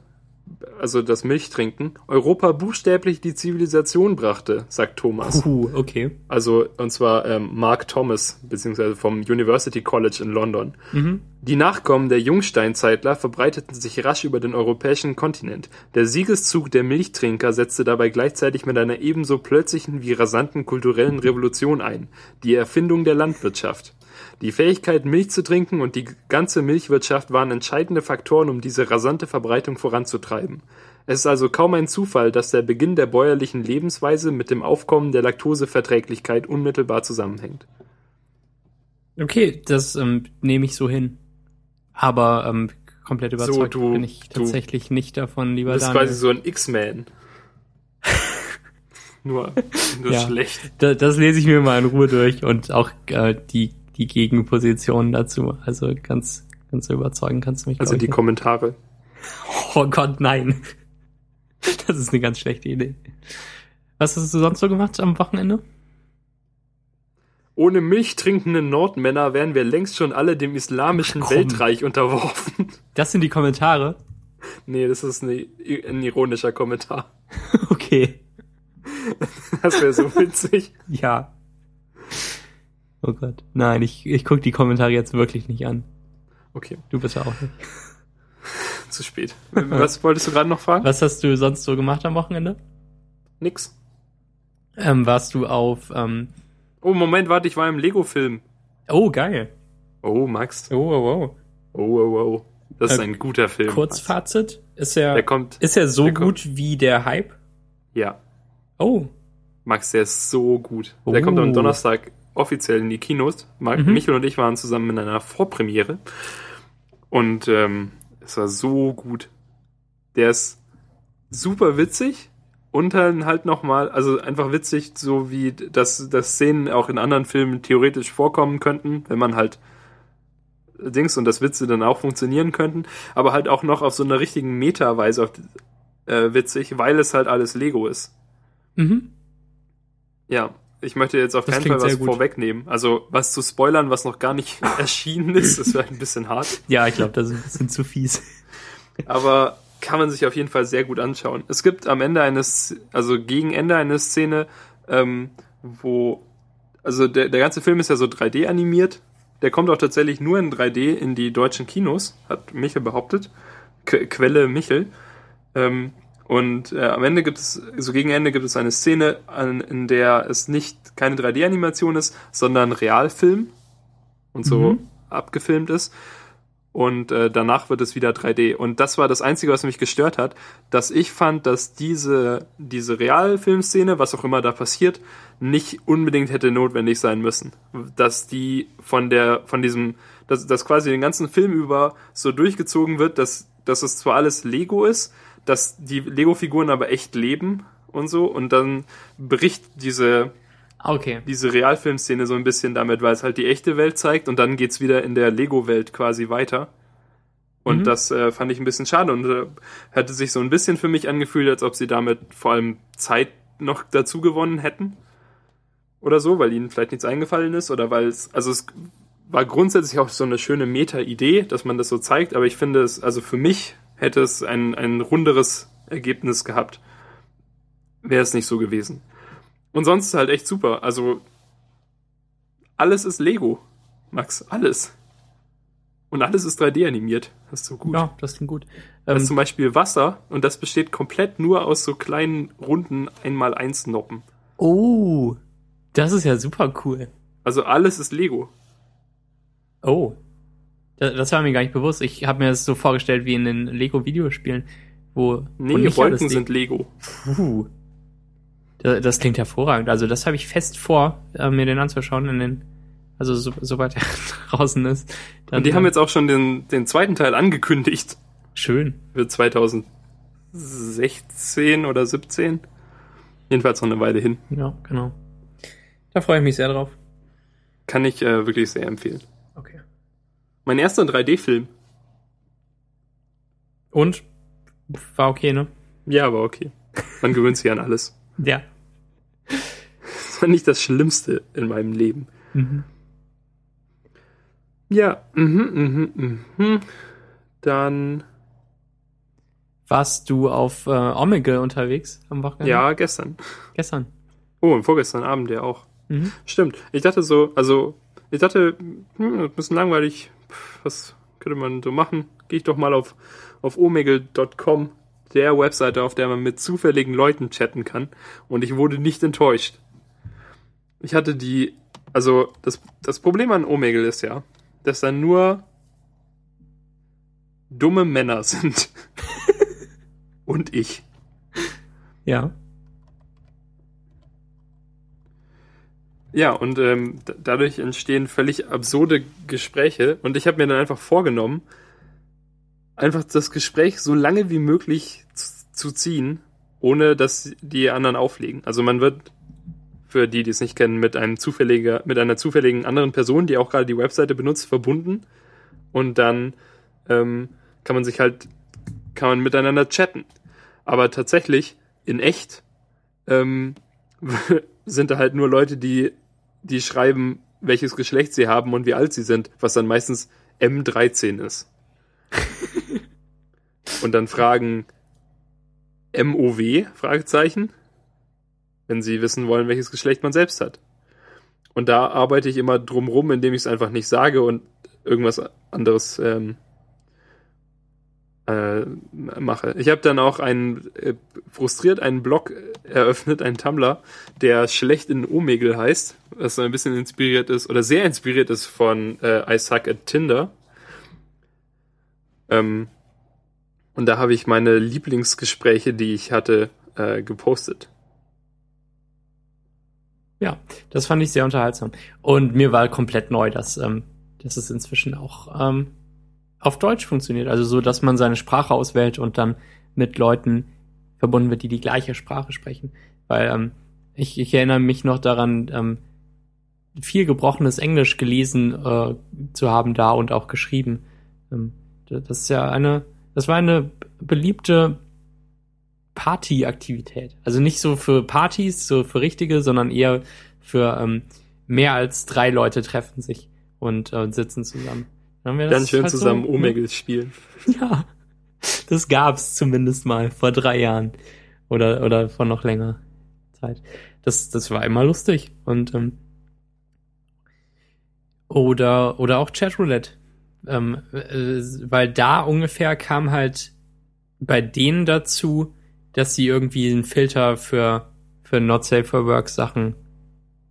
also das Milchtrinken, Europa buchstäblich die Zivilisation brachte, sagt Thomas. Uh, okay. Also, und zwar ähm, Mark Thomas, beziehungsweise vom University College in London. Mhm. Die Nachkommen der Jungsteinzeitler verbreiteten sich rasch über den europäischen Kontinent. Der Siegeszug der Milchtrinker setzte dabei gleichzeitig mit einer ebenso plötzlichen wie rasanten kulturellen Revolution ein, die Erfindung der Landwirtschaft. Die Fähigkeit, Milch zu trinken und die ganze Milchwirtschaft waren entscheidende Faktoren, um diese rasante Verbreitung voranzutreiben. Es ist also kaum ein Zufall, dass der Beginn der bäuerlichen Lebensweise mit dem Aufkommen der Laktoseverträglichkeit unmittelbar zusammenhängt. Okay, das ähm, nehme ich so hin. Aber ähm, komplett überzeugt so, du, bin ich tatsächlich nicht davon, lieber Du bist quasi so ein X-Man. nur nur ja, schlecht. Da, das lese ich mir mal in Ruhe durch und auch äh, die die Gegenpositionen dazu. Also ganz, ganz überzeugen kannst du mich. Also die nicht. Kommentare. Oh Gott, nein. Das ist eine ganz schlechte Idee. Was hast du sonst so gemacht am Wochenende? Ohne Milch trinkende Nordmänner wären wir längst schon alle dem islamischen Ach, Weltreich unterworfen. Das sind die Kommentare? Nee, das ist eine, ein ironischer Kommentar. Okay. Das wäre so witzig. Ja. Oh Gott. Nein, ich, ich gucke die Kommentare jetzt wirklich nicht an. Okay, Du bitte auch nicht. zu spät. Was wolltest du gerade noch fragen? Was hast du sonst so gemacht am Wochenende? Nix. Ähm, warst du auf. Ähm, Oh, Moment, warte, ich war im Lego-Film. oh, geil. Oh, Max. Oh, oh, oh. Oh, oh, oh. Das ist Äh, ein guter Film. Kurzfazit. Ist er, Der kommt, ist er so der kommt- gut wie der Hype? ja. Oh. Max, der ist so gut. Der kommt Oh. am Donnerstag offiziell in die Kinos. Mhm. Michael und ich waren zusammen in einer Vorpremiere. Und ähm, es war so gut. Der ist super witzig und dann halt nochmal, also einfach witzig, so wie das, das Szenen auch in anderen Filmen theoretisch vorkommen könnten, wenn man halt Dings und das Witze dann auch funktionieren könnten, aber halt auch noch auf so einer richtigen Meta-Weise äh, witzig, weil es halt alles Lego ist. Mhm. Ja, ich möchte jetzt auf keinen Fall was vorwegnehmen. Also was zu spoilern, was noch gar nicht erschienen ist, das wäre ein bisschen hart. Ja, ich glaube, das ist ein bisschen zu fies. Aber kann man sich auf jeden Fall sehr gut anschauen. Es gibt am Ende eines, also gegen Ende eine Szene, ähm, wo, also der, der ganze Film ist ja so 3D animiert. Der kommt auch tatsächlich nur in 3D in die deutschen Kinos, hat Michel behauptet. Que Quelle Michel. Ähm, und äh, am Ende gibt es, so gegen Ende gibt es eine Szene, an, in der es nicht keine 3D-Animation ist, sondern Realfilm und so Mhm. abgefilmt ist. Und äh, danach wird es wieder 3D. Und das war das Einzige, was mich gestört hat, dass ich fand, dass diese, diese Realfilmszene, was auch immer da passiert, nicht unbedingt hätte notwendig sein müssen. Dass die von der, von diesem, dass, dass quasi den ganzen Film über so durchgezogen wird, dass, dass es zwar alles Lego ist, dass die Lego-Figuren aber echt leben und so, und dann bricht diese, Okay. diese Realfilmszene so ein bisschen damit, weil es halt die echte Welt zeigt und dann geht's wieder in der Lego-Welt quasi weiter. Und Mhm. das äh, fand ich ein bisschen schade und äh, hatte sich so ein bisschen für mich angefühlt, als ob sie damit vor allem Zeit noch dazu gewonnen hätten. Oder so, weil ihnen vielleicht nichts eingefallen ist oder weil es, also es war grundsätzlich auch so eine schöne Meta-Idee, dass man das so zeigt, aber ich finde es, also für mich hätte es ein, ein runderes Ergebnis gehabt, wäre es nicht so gewesen. Und sonst ist halt echt super. Also alles ist Lego, Max, alles. Und alles ist 3D animiert. Das ist so gut. Ja, das klingt gut. Da ist Ähm, zum Beispiel Wasser und das besteht komplett nur aus so kleinen, runden 1x1 Noppen. oh, das ist ja super cool. Also alles ist Lego. Oh. Das, war mir gar nicht bewusst. Ich habe mir das so vorgestellt wie in den Lego-Videospielen, wo, wo Nee, Wolken sind Lego. Puh. Das, das klingt hervorragend. Also das habe ich fest vor, äh, mir den anzuschauen in den, also so, sobald er draußen ist. Dann, Und die haben jetzt auch schon den, den zweiten Teil angekündigt. schön. Für 2016 oder 17. Jedenfalls noch eine Weile hin. Ja, genau. Da freue ich mich sehr drauf. Kann ich äh, wirklich sehr empfehlen. Mein erster 3D-Film. Und war okay, ne? Ja, aber okay. Man gewöhnt sich an alles. Ja. Das war nicht das Schlimmste in meinem Leben. Mhm. Ja, mhm, mhm, mhm. Dann, Warst du auf äh, Omegle unterwegs am Wochenende? ja, gestern. Gestern. Oh, und vorgestern Abend ja auch. Mhm. Stimmt. Ich dachte so, also, ich dachte, hm, ein bisschen langweilig. Was könnte man so machen? Gehe ich doch mal auf, auf omegle.com, der Webseite, auf der man mit zufälligen Leuten chatten kann. Und ich wurde nicht enttäuscht. Ich hatte die, also, das, das Problem an Omegle ist ja, dass da nur dumme Männer sind. Und ich. Ja. Ja, und ähm, dadurch entstehen völlig absurde Gespräche. Und ich habe mir dann einfach vorgenommen, einfach das Gespräch so lange wie möglich zu, zu ziehen, ohne dass die anderen auflegen. Also man wird, für die, die es nicht kennen, mit einem zufälliger, mit einer zufälligen anderen Person, die auch gerade die Webseite benutzt, verbunden. Und dann ähm, kann man sich halt, kann man miteinander chatten. Aber tatsächlich, in echt, ähm, sind da halt nur Leute, die, die schreiben, welches Geschlecht sie haben und wie alt sie sind, was dann meistens M13 ist. und dann fragen, MOW, Fragezeichen, wenn Sie wissen wollen, welches Geschlecht man selbst hat. Und da arbeite ich immer drumrum, indem ich es einfach nicht sage und irgendwas anderes ähm, äh, mache. Ich habe dann auch einen äh, frustriert einen Blog eröffnet, einen Tumblr, der schlecht in Omegel heißt, was so ein bisschen inspiriert ist oder sehr inspiriert ist von äh, I Suck at Tinder. Ähm, und da habe ich meine Lieblingsgespräche, die ich hatte, äh, gepostet. Ja, das fand ich sehr unterhaltsam. Und mir war komplett neu, dass, ähm, dass es inzwischen auch ähm, auf Deutsch funktioniert. Also so, dass man seine Sprache auswählt und dann mit Leuten verbunden wird, die die gleiche Sprache sprechen. Weil ähm, ich, ich erinnere mich noch daran, ähm, viel gebrochenes Englisch gelesen äh, zu haben da und auch geschrieben. Ähm, das ist ja eine, das war eine beliebte Partyaktivität. Also nicht so für Partys, so für richtige, sondern eher für ähm, mehr als drei Leute treffen sich und äh, sitzen zusammen. Dann, wir Dann schön halt zusammen so, Omegle spielen. Ja, das gab's zumindest mal vor drei Jahren oder oder vor noch länger Zeit. Das das war immer lustig und ähm, oder oder auch Chatroulette, ähm, äh, weil da ungefähr kam halt bei denen dazu, dass sie irgendwie einen Filter für, für Not Safe for Work Sachen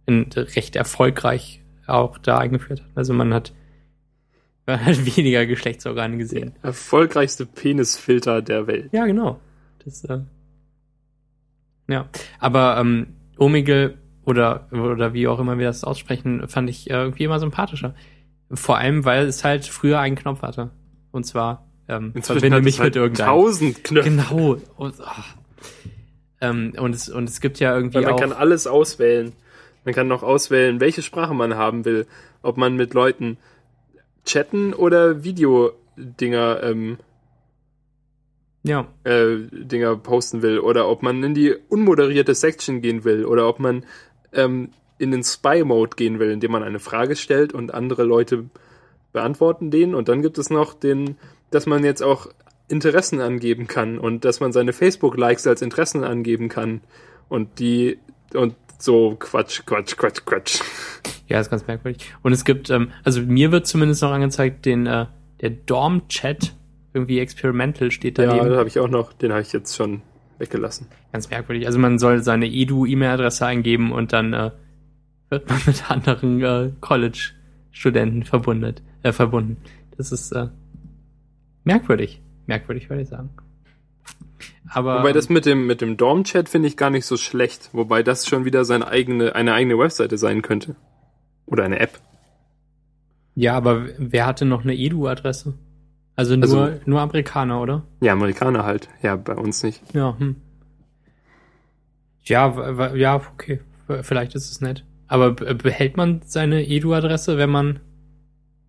in, recht erfolgreich auch da eingeführt hat. Also man hat, man hat weniger Geschlechtsorgane gesehen. Der erfolgreichste Penisfilter der Welt. Ja, genau. Das, äh, ja, aber ähm, Omegle oder, oder wie auch immer wir das aussprechen, fand ich äh, irgendwie immer sympathischer. Vor allem, weil es halt früher einen Knopf hatte. Und zwar ähm, verbinde mich halt mit irgendeinem. Tausend Knöpfe. Genau. Und, ähm, und, es, und es gibt ja irgendwie Weil man auch. kann alles auswählen. Man kann noch auswählen, welche Sprache man haben will. Ob man mit Leuten chatten oder Videodinger ähm, ja. äh, Dinger posten will oder ob man in die unmoderierte Section gehen will oder ob man ähm, in den Spy-Mode gehen will, indem man eine Frage stellt und andere Leute beantworten den und dann gibt es noch den dass man jetzt auch Interessen angeben kann und dass man seine Facebook-Likes als Interessen angeben kann und die und so Quatsch, Quatsch, Quatsch, Quatsch. Ja, ist ganz merkwürdig. Und es gibt, ähm, also mir wird zumindest noch angezeigt, den äh, der Dorm-Chat irgendwie experimental steht da. Ja, den habe ich auch noch. Den habe ich jetzt schon weggelassen. Ganz merkwürdig. Also man soll seine Edu-E-Mail-Adresse eingeben und dann äh, wird man mit anderen äh, College-Studenten verbunden. Äh, verbunden. Das ist äh, Merkwürdig. Merkwürdig, würde ich sagen. Aber, Wobei das mit dem, mit dem Dorm-Chat finde ich gar nicht so schlecht. Wobei das schon wieder seine eigene, eine eigene Webseite sein könnte. Oder eine App. Ja, aber wer hatte noch eine Edu-Adresse? Also nur, also, nur Amerikaner, oder? Ja, Amerikaner halt. Ja, bei uns nicht. Ja, hm. Ja, ja, okay. Vielleicht ist es nett. Aber behält man seine Edu-Adresse, wenn man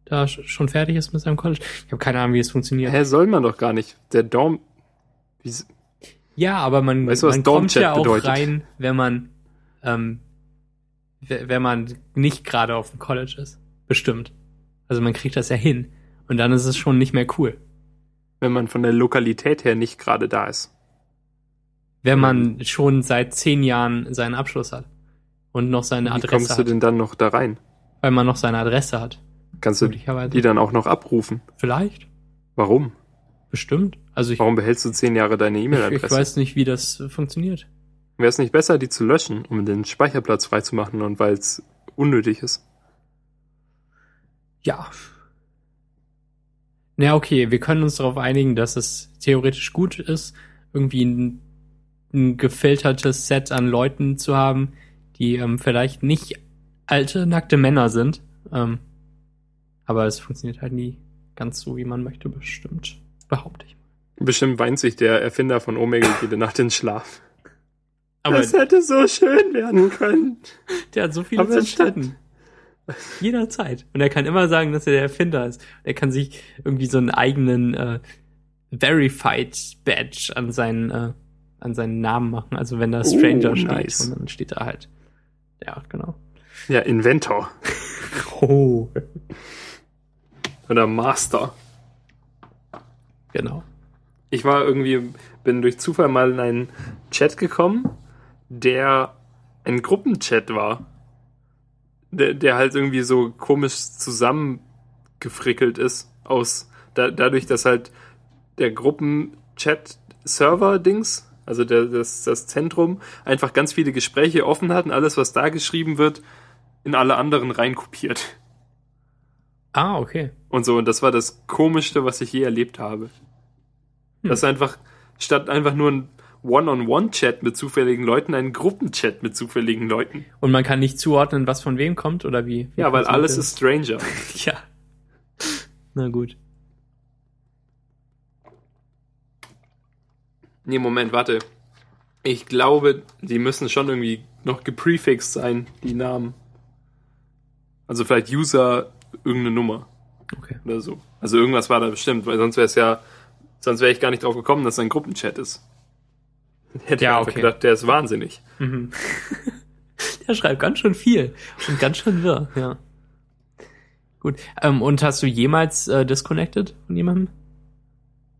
da schon fertig ist mit seinem College. Ich habe keine Ahnung, wie es funktioniert. Hä, soll man doch gar nicht. Der Dorm. Wie, ja, aber man, weißt du, man kommt ja auch bedeutet? rein, wenn man ähm, wenn man nicht gerade auf dem College ist. Bestimmt. Also man kriegt das ja hin. Und dann ist es schon nicht mehr cool. Wenn man von der Lokalität her nicht gerade da ist. Wenn man schon seit zehn Jahren seinen Abschluss hat. Und noch seine Adresse hat. Wie kommst du denn dann noch da rein? Weil man noch seine Adresse hat. Kannst du die dann auch noch abrufen? Vielleicht. Warum? Bestimmt. Also ich, Warum behältst du zehn Jahre deine E-Mail-Adresse? Ich, ich weiß nicht, wie das funktioniert. Wäre es nicht besser, die zu löschen, um den Speicherplatz freizumachen und weil es unnötig ist? Ja. Na okay, wir können uns darauf einigen, dass es theoretisch gut ist, irgendwie ein, ein gefiltertes Set an Leuten zu haben, die ähm, vielleicht nicht alte, nackte Männer sind. Ähm, aber es funktioniert halt nie ganz so, wie man möchte, bestimmt. Behaupte ich. Bestimmt weint sich der Erfinder von Omega jede Nacht in Schlaf. Aber das hätte so schön werden können. Der hat so viele zerstanden. Jederzeit. Und er kann immer sagen, dass er der Erfinder ist. Er kann sich irgendwie so einen eigenen äh, Verified Badge an seinen, äh, an seinen Namen machen. Also wenn da Stranger oh, steht nice. und dann steht da halt. Ja, genau. Ja, Inventor. oh. Oder Master. Genau. Ich war irgendwie, bin durch Zufall mal in einen Chat gekommen, der ein Gruppenchat war. Der, der halt irgendwie so komisch zusammengefrickelt ist aus da, dadurch, dass halt der Gruppenchat-Server-Dings, also der, das, das Zentrum, einfach ganz viele Gespräche offen hat und alles, was da geschrieben wird, in alle anderen reinkopiert. Ah, okay. Und so, und das war das Komischste, was ich je erlebt habe. Hm. Das einfach, statt einfach nur ein One-on-One-Chat mit zufälligen Leuten, einen Gruppenchat mit zufälligen Leuten. Und man kann nicht zuordnen, was von wem kommt oder wie? wie ja, weil alles ist Stranger. ja. Na gut. Nee, Moment, warte. Ich glaube, die müssen schon irgendwie noch geprefixed sein, die Namen. Also vielleicht User irgendeine Nummer. Okay. Oder so. Also irgendwas war da bestimmt, weil sonst wäre es ja, sonst wäre ich gar nicht drauf gekommen, dass es ein Gruppenchat ist. Hätte ja, ich okay. gedacht, der ist wahnsinnig. Mhm. der schreibt ganz schön viel und ganz schön wirr, ja. Gut. Ähm, und hast du jemals äh, disconnected von jemandem?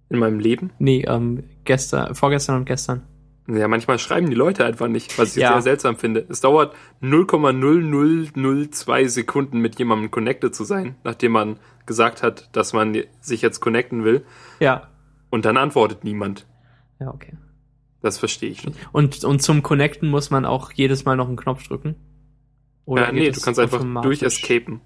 In meinem Leben? Nee, ähm, gestern, vorgestern und gestern. Ja, manchmal schreiben die Leute einfach nicht, was ich ja. sehr seltsam finde. Es dauert 0,0002 Sekunden mit jemandem connected zu sein, nachdem man gesagt hat, dass man sich jetzt connecten will. Ja. Und dann antwortet niemand. Ja, okay. Das verstehe ich nicht. Und, und zum Connecten muss man auch jedes Mal noch einen Knopf drücken? Oder ja, nee, du kannst einfach durch Escapen.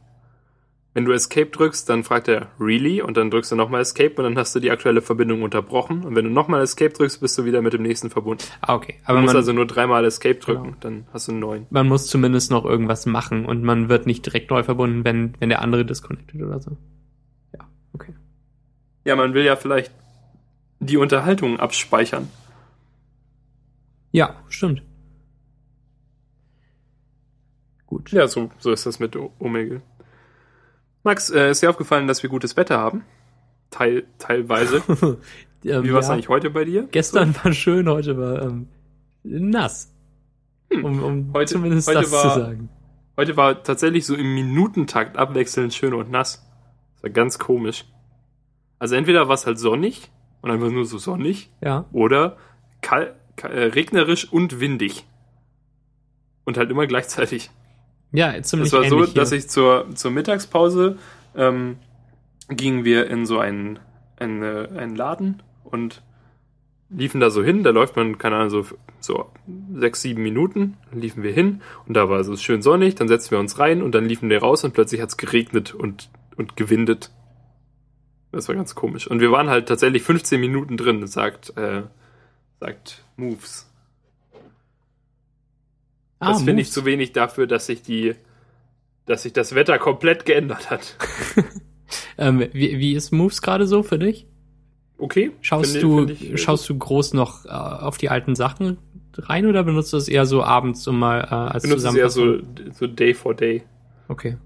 Wenn du Escape drückst, dann fragt er Really und dann drückst du nochmal Escape und dann hast du die aktuelle Verbindung unterbrochen. Und wenn du nochmal Escape drückst, bist du wieder mit dem nächsten verbunden. Ah, okay. Aber du musst man, also nur dreimal Escape drücken, genau. dann hast du einen neuen. Man muss zumindest noch irgendwas machen und man wird nicht direkt neu verbunden, wenn, wenn der andere disconnected oder so. Ja, okay. Ja, man will ja vielleicht die Unterhaltung abspeichern. Ja, stimmt. Gut. Ja, so, so ist das mit Omegle. Max, äh, ist dir aufgefallen, dass wir gutes Wetter haben? Teil, teilweise. ähm, Wie war es ja. eigentlich heute bei dir? Gestern so? war schön, heute war ähm, nass. Hm. Um, um heute, zumindest heute das war, zu sagen. Heute war tatsächlich so im Minutentakt abwechselnd schön und nass. Das war ganz komisch. Also entweder war es halt sonnig und einfach nur so sonnig. Ja. Oder äh, regnerisch und windig. Und halt immer gleichzeitig. Ja, ziemlich Es war so, dass ich zur, zur Mittagspause ähm, gingen wir in so einen, einen, einen Laden und liefen da so hin. Da läuft man, keine Ahnung, so, so sechs, sieben Minuten. Dann liefen wir hin und da war es schön sonnig. Dann setzten wir uns rein und dann liefen wir raus und plötzlich hat es geregnet und, und gewindet. Das war ganz komisch. Und wir waren halt tatsächlich 15 Minuten drin, sagt, äh, sagt Moves. Ah, das finde ich zu wenig dafür, dass sich die, dass sich das Wetter komplett geändert hat. ähm, wie, wie ist Moves gerade so für dich? Okay. Schaust find, du, find ich, schaust du groß noch äh, auf die alten Sachen rein oder benutzt du es eher so abends um mal äh, als benutzt es eher so, so Day for Day. Okay.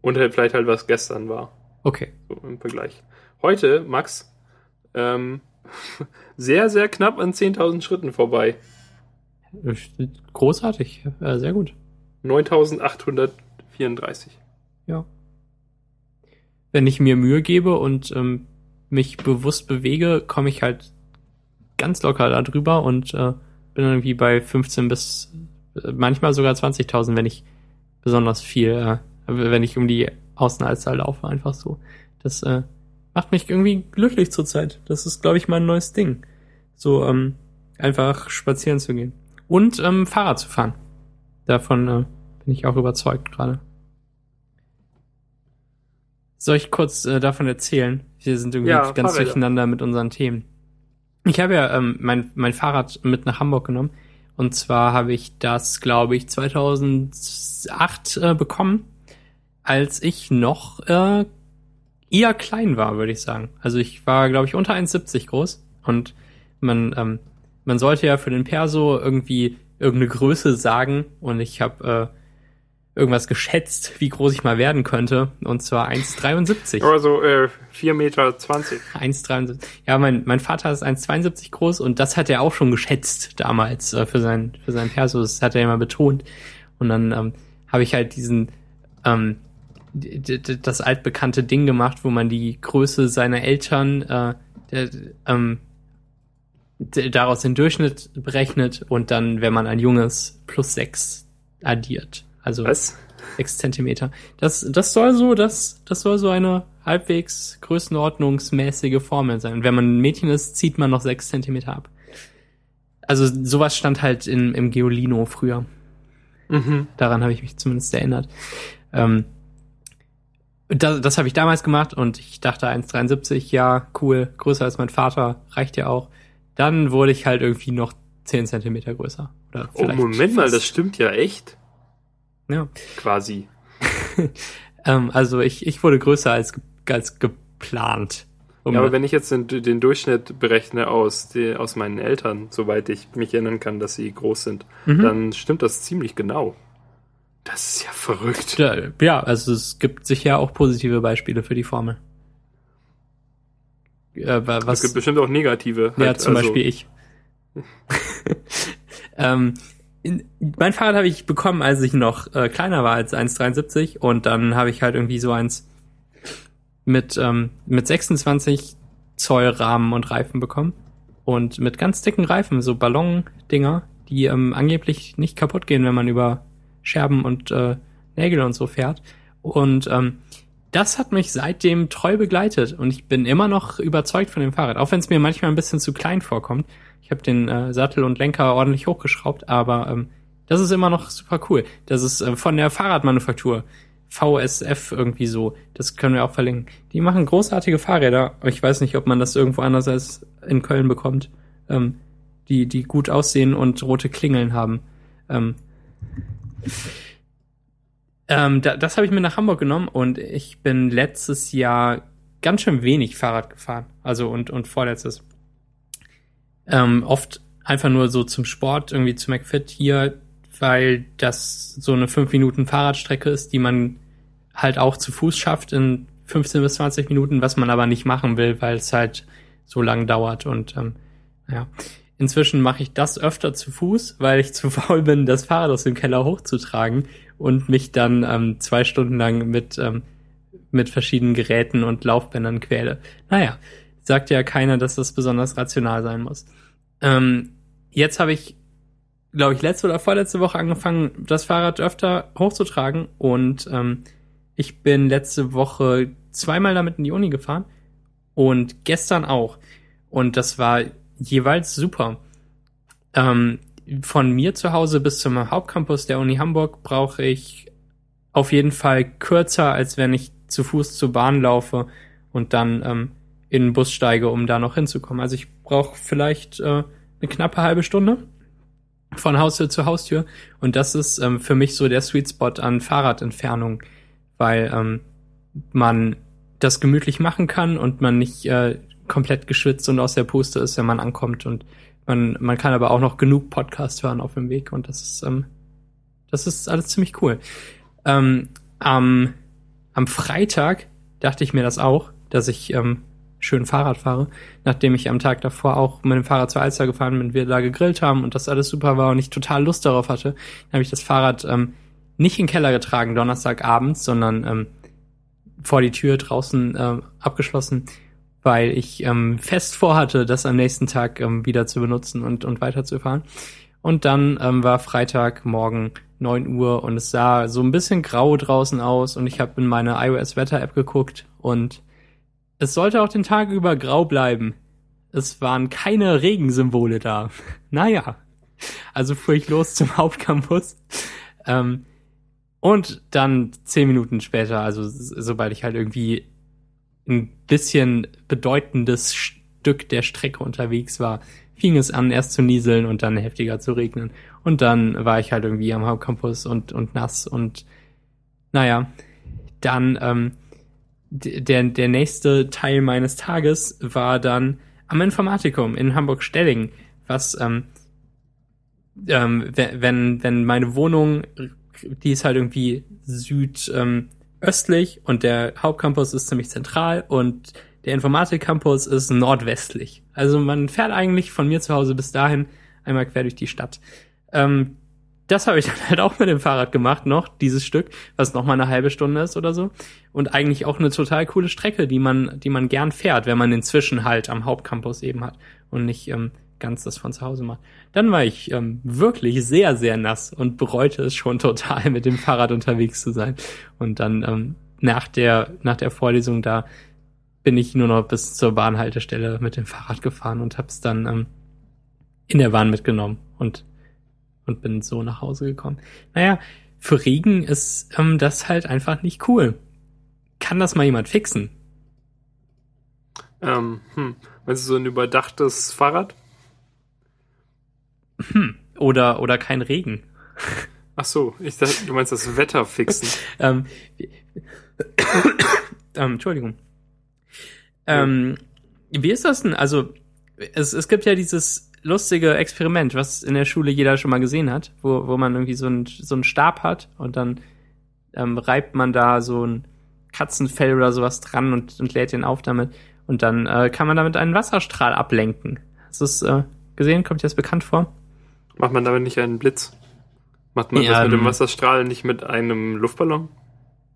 Und halt vielleicht halt was gestern war. Okay. So im Vergleich. Heute, Max, ähm, sehr, sehr knapp an 10.000 Schritten vorbei. Großartig, äh, sehr gut. 9834. Ja. Wenn ich mir Mühe gebe und ähm, mich bewusst bewege, komme ich halt ganz locker da drüber und äh, bin irgendwie bei 15 bis äh, manchmal sogar 20.000, wenn ich besonders viel, äh, wenn ich um die Außenalster laufe, einfach so. Das äh, macht mich irgendwie glücklich zurzeit. Das ist, glaube ich, mein neues Ding. So ähm, einfach spazieren zu gehen und ähm, Fahrrad zu fahren. Davon äh, bin ich auch überzeugt gerade. Soll ich kurz äh, davon erzählen? Wir sind irgendwie ja, ganz Fahrräder. durcheinander mit unseren Themen. Ich habe ja ähm, mein, mein Fahrrad mit nach Hamburg genommen. Und zwar habe ich das, glaube ich, 2008 äh, bekommen, als ich noch äh, eher klein war, würde ich sagen. Also ich war, glaube ich, unter 1,70 groß. Und man ähm, man sollte ja für den Perso irgendwie irgendeine Größe sagen und ich habe äh, irgendwas geschätzt, wie groß ich mal werden könnte und zwar 1,73. Also äh, 4,20 Meter. 1,73. Ja, mein, mein Vater ist 1,72 groß und das hat er auch schon geschätzt damals äh, für sein für sein Perso, das hat er immer betont und dann ähm, habe ich halt diesen ähm, das altbekannte Ding gemacht, wo man die Größe seiner Eltern äh, der, ähm, daraus den Durchschnitt berechnet und dann, wenn man ein junges plus sechs addiert. Also Was? sechs Zentimeter. Das, das soll so, das, das soll so eine halbwegs größenordnungsmäßige Formel sein. Wenn man ein Mädchen ist, zieht man noch sechs Zentimeter ab. Also sowas stand halt in, im Geolino früher. Mhm. Daran habe ich mich zumindest erinnert. Ähm, das das habe ich damals gemacht und ich dachte 1,73, ja, cool, größer als mein Vater, reicht ja auch. Dann wurde ich halt irgendwie noch 10 Zentimeter größer. Oder Oh, Moment mal, das stimmt ja echt. Ja. Quasi. Ähm, also ich, ich wurde größer als, als geplant. Um, Ja, aber wenn ich jetzt den, den Durchschnitt berechne aus, die, aus meinen Eltern, soweit ich mich erinnern kann, dass sie groß sind, Mhm. dann stimmt das ziemlich genau. Das ist ja verrückt. Ja, also es gibt sicher auch positive Beispiele für die Formel. Äh, wa- Es was, gibt bestimmt auch negative. ja, halt, zum also- Beispiel ich. ähm, in, mein Fahrrad habe ich bekommen, als ich noch äh, kleiner war als 1,73 und dann habe ich halt irgendwie so eins mit, ähm, mit 26 Zoll Rahmen und Reifen bekommen und mit ganz dicken Reifen, so Ballon-Dinger, die ähm, angeblich nicht kaputt gehen, wenn man über Scherben und äh, Nägel und so fährt. Und ähm, das hat mich seitdem treu begleitet und ich bin immer noch überzeugt von dem Fahrrad, auch wenn es mir manchmal ein bisschen zu klein vorkommt. Ich habe den äh, Sattel und Lenker ordentlich hochgeschraubt, aber ähm, das ist immer noch super cool. Das ist äh, von der Fahrradmanufaktur VSF irgendwie so. Das können wir auch verlinken. Die machen großartige Fahrräder. Ich weiß nicht, ob man das irgendwo anders als in Köln bekommt. Ähm, die, die gut aussehen und rote Klingeln haben. Ähm, ähm, da, das habe ich mir nach Hamburg genommen und ich bin letztes Jahr ganz schön wenig Fahrrad gefahren. Also und, und vorletztes. Ähm, oft einfach nur so zum Sport, irgendwie zu McFit hier, weil das so eine 5 Minuten Fahrradstrecke ist, die man halt auch zu Fuß schafft in 15 bis 20 Minuten, was man aber nicht machen will, weil es halt so lang dauert und ähm, ja. Inzwischen mache ich das öfter zu Fuß, weil ich zu faul bin, das Fahrrad aus dem Keller hochzutragen und mich dann ähm, zwei Stunden lang mit, ähm, mit verschiedenen Geräten und Laufbändern quäle. Naja, sagt ja keiner, dass das besonders rational sein muss. Ähm, jetzt habe ich, glaube ich, letzte oder vorletzte Woche angefangen, das Fahrrad öfter hochzutragen und ähm, ich bin letzte Woche zweimal damit in die Uni gefahren und gestern auch. Und das war jeweils super. Ähm, von mir zu Hause bis zum Hauptcampus der Uni Hamburg brauche ich auf jeden Fall kürzer, als wenn ich zu Fuß zur Bahn laufe und dann ähm, in den Bus steige, um da noch hinzukommen. Also ich brauche vielleicht äh, eine knappe halbe Stunde von Haustür zu Haustür und das ist ähm, für mich so der Sweet Spot an Fahrradentfernung, weil ähm, man das gemütlich machen kann und man nicht äh, komplett geschwitzt und aus der Puste ist, wenn man ankommt und man, man kann aber auch noch genug Podcast hören auf dem Weg und das ist, ähm, das ist alles ziemlich cool. Ähm, am, am Freitag dachte ich mir das auch, dass ich ähm, schön Fahrrad fahre, nachdem ich am Tag davor auch mit dem Fahrrad zur Alster gefahren bin, wir da gegrillt haben und das alles super war und ich total Lust darauf hatte, dann habe ich das Fahrrad ähm, nicht in den Keller getragen, Donnerstagabends, sondern ähm, vor die Tür draußen ähm, abgeschlossen, weil ich ähm, fest vorhatte, das am nächsten Tag ähm, wieder zu benutzen und, und weiterzufahren. Und dann ähm, war Freitagmorgen 9 Uhr und es sah so ein bisschen grau draußen aus und ich habe in meine iOS-Wetter-App geguckt und es sollte auch den Tag über grau bleiben. Es waren keine Regensymbole da. naja, also fuhr ich los zum Hauptcampus. Ähm, und dann zehn Minuten später, also sobald ich halt irgendwie ein bisschen bedeutendes Stück der Strecke unterwegs war, fing es an, erst zu nieseln und dann heftiger zu regnen. Und dann war ich halt irgendwie am Hauptcampus und, und nass und naja, dann ähm, der, der nächste Teil meines Tages war dann am Informatikum in Hamburg-Stelling, was ähm, ähm, we- wenn, wenn meine Wohnung, die ist halt irgendwie südöstlich ähm, östlich und der Hauptcampus ist ziemlich zentral und der Informatikcampus ist nordwestlich. Also man fährt eigentlich von mir zu Hause bis dahin einmal quer durch die Stadt. Ähm, das habe ich dann halt auch mit dem Fahrrad gemacht, noch dieses Stück, was noch mal eine halbe Stunde ist oder so. Und eigentlich auch eine total coole Strecke, die man, die man gern fährt, wenn man inzwischen halt am Hauptcampus eben hat und nicht ähm, ganz das von zu Hause mache. Dann war ich ähm, wirklich sehr, sehr nass und bereute es schon total, mit dem Fahrrad unterwegs zu sein. Und dann ähm, nach der, nach der Vorlesung da bin ich nur noch bis zur Bahnhaltestelle mit dem Fahrrad gefahren und hab's dann ähm, in der Bahn mitgenommen und, und bin so nach Hause gekommen. Naja, für Regen ist ähm, das halt einfach nicht cool. Kann das mal jemand fixen? Ähm, hm. Meinst du so ein überdachtes Fahrrad? Hm. Oder, oder kein Regen. Ach so, ich dachte, du meinst das Wetter fixen. ähm, ähm, Entschuldigung. Ähm, wie ist das denn? Also, es, es gibt ja dieses lustige Experiment, was in der Schule jeder schon mal gesehen hat, wo, wo man irgendwie so einen so einen Stab hat und dann ähm, reibt man da so ein Katzenfell oder sowas dran und, und lädt den auf damit. Und dann äh, kann man damit einen Wasserstrahl ablenken. Hast du es äh, gesehen? Kommt dir das bekannt vor? Macht man damit nicht einen Blitz? Macht man ja, das mit dem ähm, Wasserstrahl nicht mit einem Luftballon?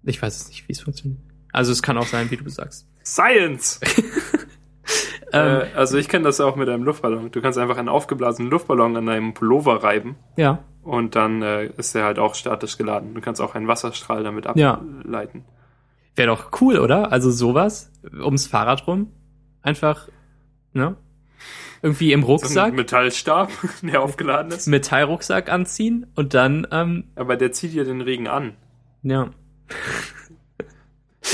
Ich weiß es nicht, wie es funktioniert. Also es kann auch sein, wie du sagst. Science! ähm, äh, also ich kenne das auch mit einem Luftballon. Du kannst einfach einen aufgeblasenen Luftballon an einem Pullover reiben. Ja. Und dann äh, ist der halt auch statisch geladen. Du kannst auch einen Wasserstrahl damit ableiten. Ja. Wäre doch cool, oder? Also sowas ums Fahrrad rum. Einfach, ne? Irgendwie im Rucksack. So Metallstab, der aufgeladen ist. Metallrucksack anziehen und dann. Ähm, Aber der zieht ja den Regen an. Ja.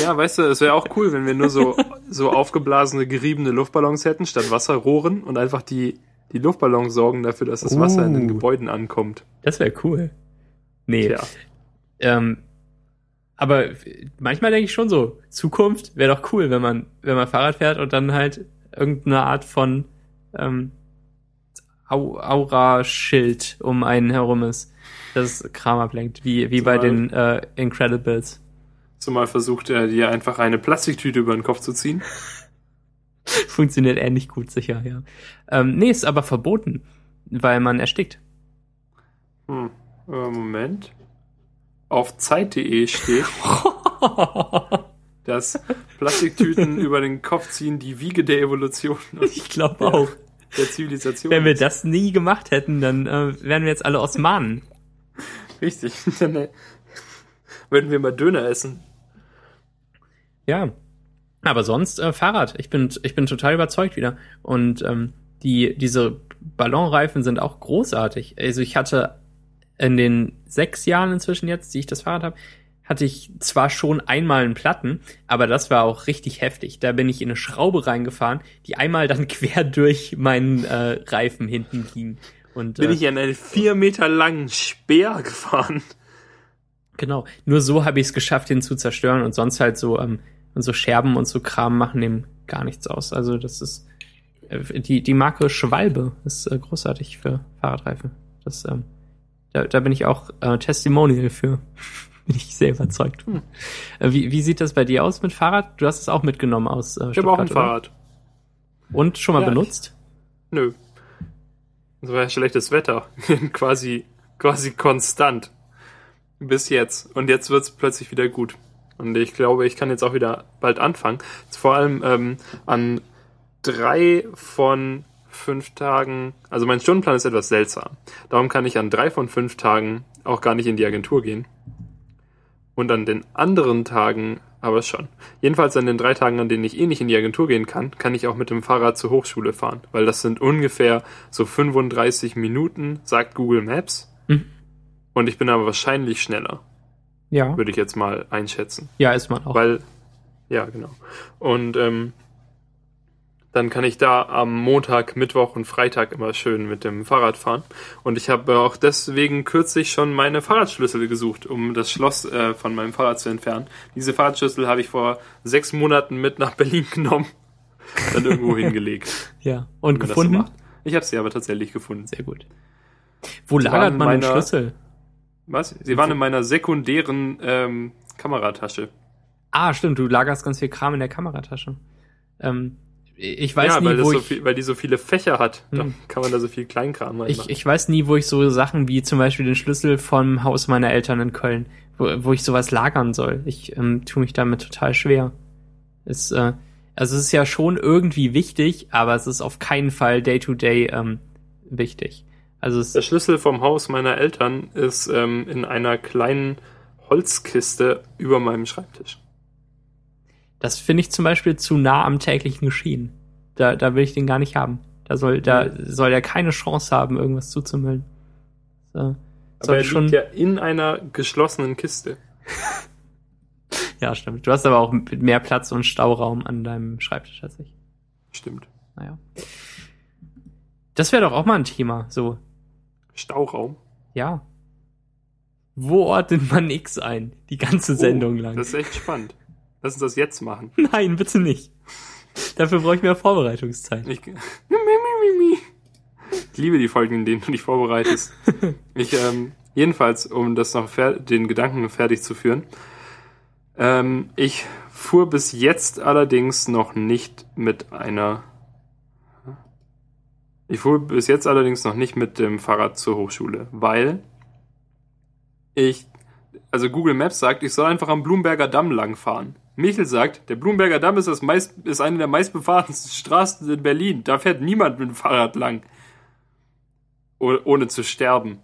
Ja, weißt du, es wäre auch cool, wenn wir nur so, so aufgeblasene, geriebene Luftballons hätten, statt Wasserrohren und einfach die, die Luftballons sorgen dafür, dass das Wasser uh, in den uh. Gebäuden ankommt. Das wäre cool. Nee. Ja. Ähm, aber manchmal denke ich schon so, Zukunft wäre doch cool, wenn man, wenn man Fahrrad fährt und dann halt irgendeine Art von ähm, Aura-Schild um einen herum ist, das Kram ablenkt, wie, wie bei den äh, Incredibles. Zumal versucht er dir einfach eine Plastiktüte über den Kopf zu ziehen. Funktioniert ähnlich gut, sicher, ja. Ähm, nee, ist aber verboten, weil man erstickt. Hm, äh, Moment auf Zeit.de steht, dass Plastiktüten über den Kopf ziehen die Wiege der Evolution. Ich glaube auch. Der Zivilisation. Wenn wir das nie gemacht hätten, dann äh, wären wir jetzt alle Osmanen. Richtig. Dann äh, würden wir mal Döner essen. Ja. Aber sonst äh, Fahrrad. Ich bin, ich bin total überzeugt wieder. Und ähm, die, diese Ballonreifen sind auch großartig. Also ich hatte in den sechs Jahren inzwischen jetzt, die ich das Fahrrad habe, hatte ich zwar schon einmal einen Platten, aber das war auch richtig heftig. Da bin ich in eine Schraube reingefahren, die einmal dann quer durch meinen äh, Reifen hinten ging. Und, bin äh, ich an einen vier Meter langen Speer gefahren. Genau. Nur so habe ich es geschafft, den zu zerstören und sonst halt so ähm, und so Scherben und so Kram machen dem gar nichts aus. Also das ist äh, die die Marke Schwalbe ist äh, großartig für Fahrradreifen. Das ähm, da, da bin ich auch äh, Testimonial für. Bin ich sehr überzeugt. Hm. Wie, wie sieht das bei dir aus mit Fahrrad? Du hast es auch mitgenommen aus äh, Ich habe auch ein oder? Fahrrad. Und schon mal ja, benutzt? Ich, nö. Das war ja schlechtes Wetter. quasi, quasi konstant. Bis jetzt. Und jetzt wird's plötzlich wieder gut. Und ich glaube, ich kann jetzt auch wieder bald anfangen. Vor allem ähm, an drei von fünf Tagen, also mein Stundenplan ist etwas seltsam. Darum kann ich an drei von fünf Tagen auch gar nicht in die Agentur gehen. Und an den anderen Tagen aber schon. Jedenfalls an den drei Tagen, an denen ich eh nicht in die Agentur gehen kann, kann ich auch mit dem Fahrrad zur Hochschule fahren. Weil das sind ungefähr so 35 Minuten, sagt Google Maps. Mhm. Und ich bin aber wahrscheinlich schneller. Ja. Würde ich jetzt mal einschätzen. Ja, ist man auch. Weil, ja, genau. Und ähm, dann kann ich da am Montag, Mittwoch und Freitag immer schön mit dem Fahrrad fahren. Und ich habe auch deswegen kürzlich schon meine Fahrradschlüssel gesucht, um das Schloss äh, von meinem Fahrrad zu entfernen. Diese Fahrradschlüssel habe ich vor sechs Monaten mit nach Berlin genommen, dann irgendwo hingelegt. Ja, und gefunden? Ich habe sie aber tatsächlich gefunden. Sehr gut. Wo sie lagert man meiner, den Schlüssel? Was? Sie waren in meiner sekundären ähm, Kameratasche. Ah, stimmt, du lagerst ganz viel Kram in der Kameratasche. Ähm, ich weiß ja, nie, weil, wo so ich, viel, weil die so viele Fächer hat, hm. dann kann man da so viel Kleinkram reinmachen. Ich, ich weiß nie, wo ich so Sachen wie zum Beispiel den Schlüssel vom Haus meiner Eltern in Köln, wo, wo ich sowas lagern soll. Ich ähm, tue mich damit total schwer. Es, äh, Also es ist ja schon irgendwie wichtig, aber es ist auf keinen Fall day-to-day ähm, wichtig. Also es Der Schlüssel vom Haus meiner Eltern ist ähm, in einer kleinen Holzkiste über meinem Schreibtisch. Das finde ich zum Beispiel zu nah am täglichen Geschehen. Da, da will ich den gar nicht haben. Da soll, da soll er keine Chance haben, irgendwas zuzumüllen. So. Aber er schon, liegt ja in einer geschlossenen Kiste. ja, stimmt. Du hast aber auch mehr Platz und Stauraum an deinem Schreibtisch als ich. Stimmt. Naja. Das wäre doch auch mal ein Thema. So, Stauraum. ja. Wo ordnet man X ein? Die ganze Sendung Oh, lang. Das ist echt spannend. Lass uns das jetzt machen. Nein, bitte nicht. Dafür brauche ich mehr Vorbereitungszeit. Ich, ich liebe die Folgen, in denen du dich vorbereitest. Ich, ähm, jedenfalls, um das noch den Gedanken fertig zu führen. Ähm, ich fuhr bis jetzt allerdings noch nicht mit einer. Ich fuhr bis jetzt allerdings noch nicht mit dem Fahrrad zur Hochschule, weil ich, also Google Maps sagt, ich soll einfach am Blumberger Damm langfahren. Michel sagt, der Blumberger Damm ist, das meist, ist eine der meistbefahrensten Straßen in Berlin. Da fährt niemand mit dem Fahrrad lang. Oh, ohne zu sterben.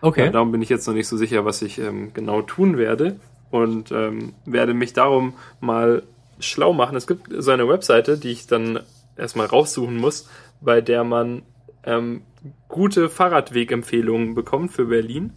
Okay. Ja, darum bin ich jetzt noch nicht so sicher, was ich ähm, genau tun werde. Und ähm, werde mich darum mal schlau machen. Es gibt so eine Webseite, die ich dann erstmal raussuchen muss, bei der man ähm, gute Fahrradwegempfehlungen bekommt für Berlin.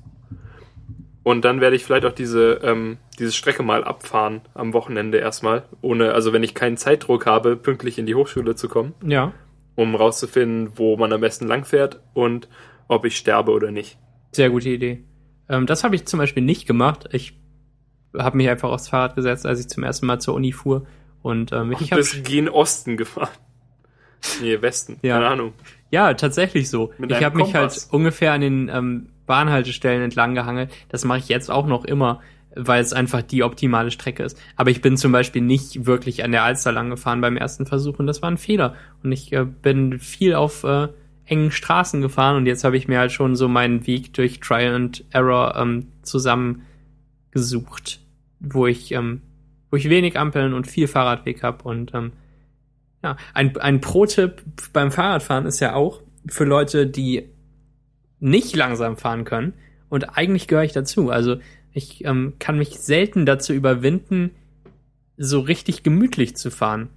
Und dann werde ich vielleicht auch diese, ähm, diese Strecke mal abfahren am Wochenende erstmal, ohne, also wenn ich keinen Zeitdruck habe, pünktlich in die Hochschule zu kommen, Ja. um rauszufinden, wo man am besten langfährt und ob ich sterbe oder nicht. Sehr gute Idee. Ähm, das habe ich zum Beispiel nicht gemacht. Ich habe mich einfach aufs Fahrrad gesetzt, als ich zum ersten Mal zur Uni fuhr. Und ähm, ich habe bis gen Osten gefahren. Nee, Westen. Ja. Keine Ahnung. ja tatsächlich so. Mit ich habe mich halt ungefähr an den ähm, Bahnhaltestellen entlang gehangelt. Das mache ich jetzt auch noch immer, weil es einfach die optimale Strecke ist. Aber ich bin zum Beispiel nicht wirklich an der Alster lang gefahren beim ersten Versuch und das war ein Fehler. Und ich äh, bin viel auf äh, engen Straßen gefahren und jetzt habe ich mir halt schon so meinen Weg durch Trial and Error ähm, zusammengesucht, wo ich ähm, wo ich wenig Ampeln und viel Fahrradweg habe und ähm, ja, ein, ein Pro-Tipp beim Fahrradfahren ist ja auch für Leute, die nicht langsam fahren können und eigentlich gehöre ich dazu. Also ich ähm, kann mich selten dazu überwinden, so richtig gemütlich zu fahren.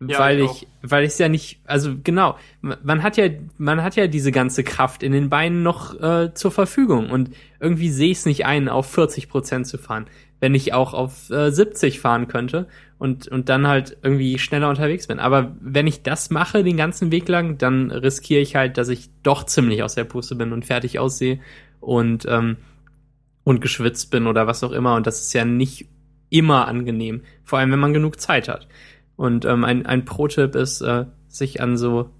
Ja, weil ich ich, weil ich es ja nicht, also genau, man man hat ja, man hat ja diese ganze Kraft in den Beinen noch äh, zur Verfügung und irgendwie sehe ich es nicht ein, auf 40 Prozent zu fahren, wenn ich auch auf äh, 70 fahren könnte und und dann halt irgendwie schneller unterwegs bin. Aber wenn ich das mache den ganzen Weg lang, dann riskiere ich halt, dass ich doch ziemlich aus der Puste bin und fertig aussehe und ähm, und geschwitzt bin oder was auch immer und das ist ja nicht immer angenehm, vor allem wenn man genug Zeit hat. Und ähm, ein, ein Pro-Tipp ist, äh, sich an so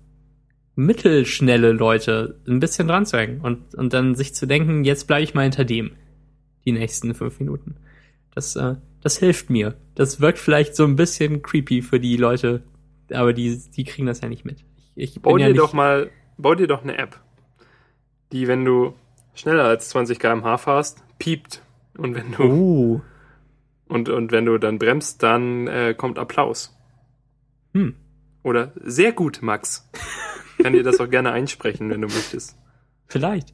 mittelschnelle Leute ein bisschen dran zu hängen und, und dann sich zu denken, jetzt bleibe ich mal hinter dem die nächsten fünf Minuten. Das, äh, das hilft mir. Das wirkt vielleicht so ein bisschen creepy für die Leute, aber die, die kriegen das ja nicht mit. Ich, ich Bau ja dir nicht, doch mal, bau dir doch eine App, die, wenn du schneller als 20 km/h fährst, piept. Und wenn du, Uh, und, und wenn du dann bremst, dann äh, kommt Applaus. hm. Oder sehr gut, Max. Kann dir das auch gerne einsprechen, wenn du möchtest. Vielleicht.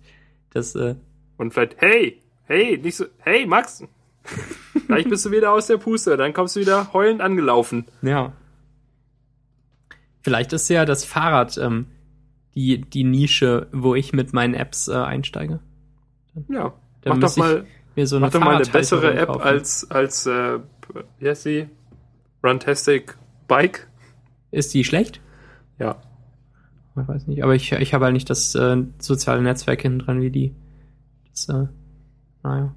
Das, äh, Und vielleicht, hey, hey, nicht so, hey, Max. Gleich bist du wieder aus der Puste, dann kommst du wieder heulend angelaufen. Ja. Vielleicht ist ja das Fahrrad ähm, die, die Nische, wo ich mit meinen Apps äh, einsteige. Ja, Dann mach doch mal, Mir so eine mach doch mal eine bessere App kaufen. als, als, äh, wie heißt sie? Runtastic Bike? Ist die schlecht? Ja. Ich weiß nicht, aber ich, ich habe halt nicht das äh, soziale Netzwerk hinten dran wie die. Das, äh, naja.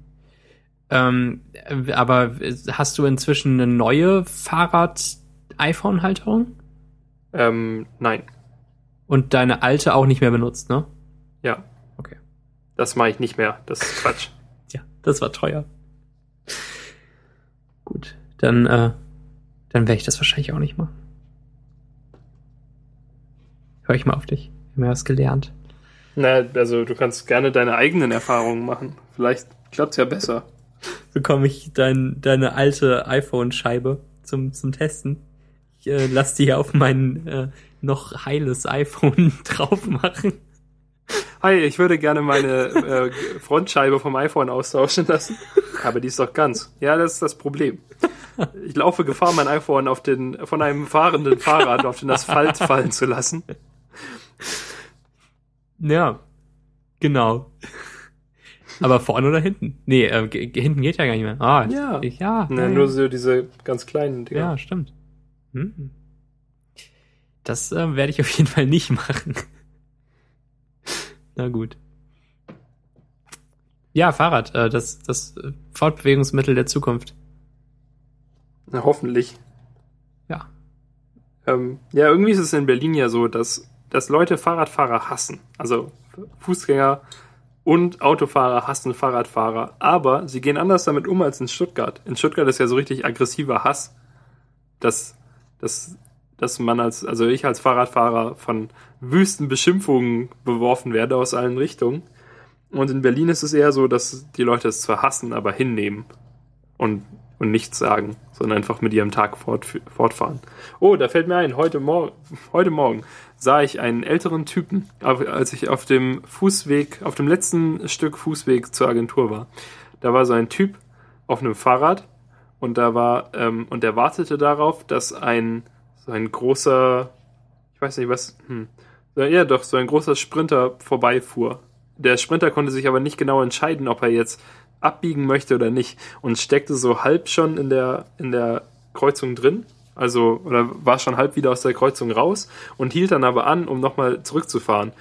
Ähm, äh, aber hast du inzwischen eine neue Fahrrad-iPhone-Halterung? Ähm, nein. Und deine alte auch nicht mehr benutzt, ne? Ja. Das mache ich nicht mehr. Das ist Quatsch. Ja, das war teuer. Gut, dann, äh, dann werde ich das wahrscheinlich auch nicht machen. Hör ich mal auf dich. Wir haben ja was gelernt. Na, also du kannst gerne deine eigenen Erfahrungen machen. Vielleicht klappt's ja besser. Bekomme ich dein, deine alte iPhone-Scheibe zum, zum Testen. Ich äh, lass die auf mein äh, noch heiles iPhone drauf machen. Hi, ich würde gerne meine äh, Frontscheibe vom iPhone austauschen lassen. Aber die ist doch ganz. Ja, das ist das Problem. Ich laufe Gefahr, mein iPhone auf den, von einem fahrenden Fahrrad auf den Asphalt fallen zu lassen. Ja, genau. Aber vorne oder hinten? Nee, äh, hinten geht ja gar nicht mehr. Ah, Ja. Ich, ja, Na, ja, nur so diese ganz kleinen Dinger. ja, stimmt. Hm. Das äh, werde ich auf jeden Fall nicht machen. Na gut. Ja, Fahrrad, äh, das, das äh, Fortbewegungsmittel der Zukunft. Na, hoffentlich. Ja. Ähm, ja, irgendwie ist es in Berlin ja so, dass, dass Leute Fahrradfahrer hassen. Also Fußgänger und Autofahrer hassen Fahrradfahrer. Aber sie gehen anders damit um als in Stuttgart. In Stuttgart ist ja so richtig aggressiver Hass, dass, dass, dass man als, also ich als Fahrradfahrer von wüsten Beschimpfungen beworfen werde aus allen Richtungen. Und in Berlin ist es eher so, dass die Leute es zwar hassen, aber hinnehmen und, und nichts sagen, sondern einfach mit ihrem Tag fort, fortfahren. Oh, da fällt mir ein, heute, Mor heute Morgen sah ich einen älteren Typen, als ich auf dem Fußweg, auf dem letzten Stück Fußweg zur Agentur war. Da war so ein Typ auf einem Fahrrad und da war, ähm, und der wartete darauf, dass ein, so ein großer, ich weiß nicht was, hm, ja doch, so ein großer Sprinter vorbeifuhr. Der Sprinter konnte sich aber nicht genau entscheiden, ob er jetzt abbiegen möchte oder nicht und steckte so halb schon in der, in der Kreuzung drin. Also, oder war schon halb wieder aus der Kreuzung raus und hielt dann aber an, um nochmal zurückzufahren.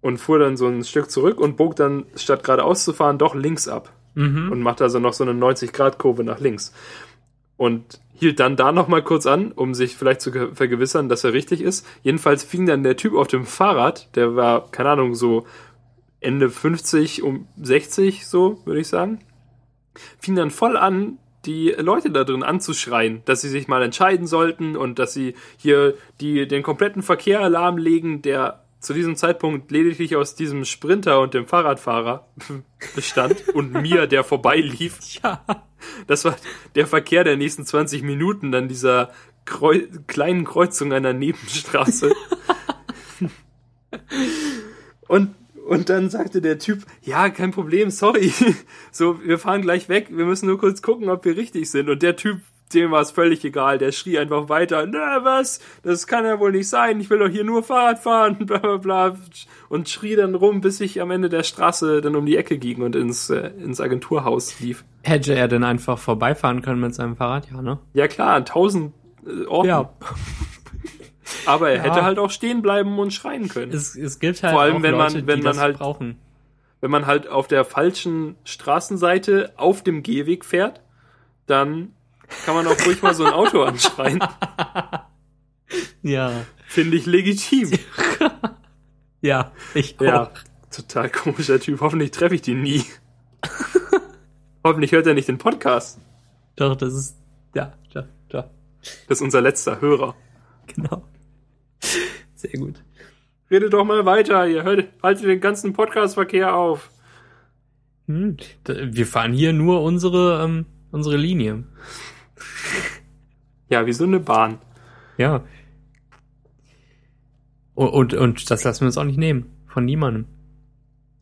Und fuhr dann so ein Stück zurück und bog dann, statt geradeaus zu fahren, doch links ab Mhm. und machte also noch so eine 90-Grad-Kurve nach links. Und hielt dann da nochmal kurz an, um sich vielleicht zu ge- vergewissern, dass er richtig ist. Jedenfalls fing dann der Typ auf dem Fahrrad, der war, keine Ahnung, so Ende 50 um 60, so würde ich sagen, fing dann voll an, die Leute da drin anzuschreien, dass sie sich mal entscheiden sollten und dass sie hier die, den kompletten Verkehr lahmlegen, der zu diesem Zeitpunkt lediglich aus diesem Sprinter und dem Fahrradfahrer bestand und mir, der vorbeilief. Ja. Das war der Verkehr der nächsten 20 Minuten, dann dieser Kreu kleinen Kreuzung einer Nebenstraße. und, und dann sagte der Typ, ja, kein Problem, sorry. So, wir fahren gleich weg, wir müssen nur kurz gucken, ob wir richtig sind. Und der Typ, dem war es völlig egal, der schrie einfach weiter, na was, das kann ja wohl nicht sein, ich will doch hier nur Fahrrad fahren, bla bla bla. Und schrie dann rum, bis ich am Ende der Straße dann um die Ecke ging und ins, äh, ins Agenturhaus lief. Hätte er denn einfach vorbeifahren können mit seinem Fahrrad? Ja, ne? Ja klar, an tausend äh, Orten. Ja. Aber er Ja. hätte halt auch stehen bleiben und schreien können. Es, es gibt halt Vor allem, auch wenn man- Leute, wenn die man halt- brauchen. Wenn man halt auf der falschen Straßenseite auf dem Gehweg fährt, dann kann man auch ruhig mal so ein Auto anschreien. Ja. Finde ich legitim. Ja, ich auch. Ja, total komischer Typ. Hoffentlich treffe ich den nie. Hoffentlich hört er nicht den Podcast. Doch, das ist, ja, ja, ja, Das ist unser letzter Hörer. genau. Sehr gut. Redet doch mal weiter. Ihr hört, haltet den ganzen Podcastverkehr auf. Hm. Wir fahren hier nur unsere, ähm, unsere Linie. Ja, wie so eine Bahn. Ja. Und, und, und das lassen wir uns auch nicht nehmen. Von niemandem.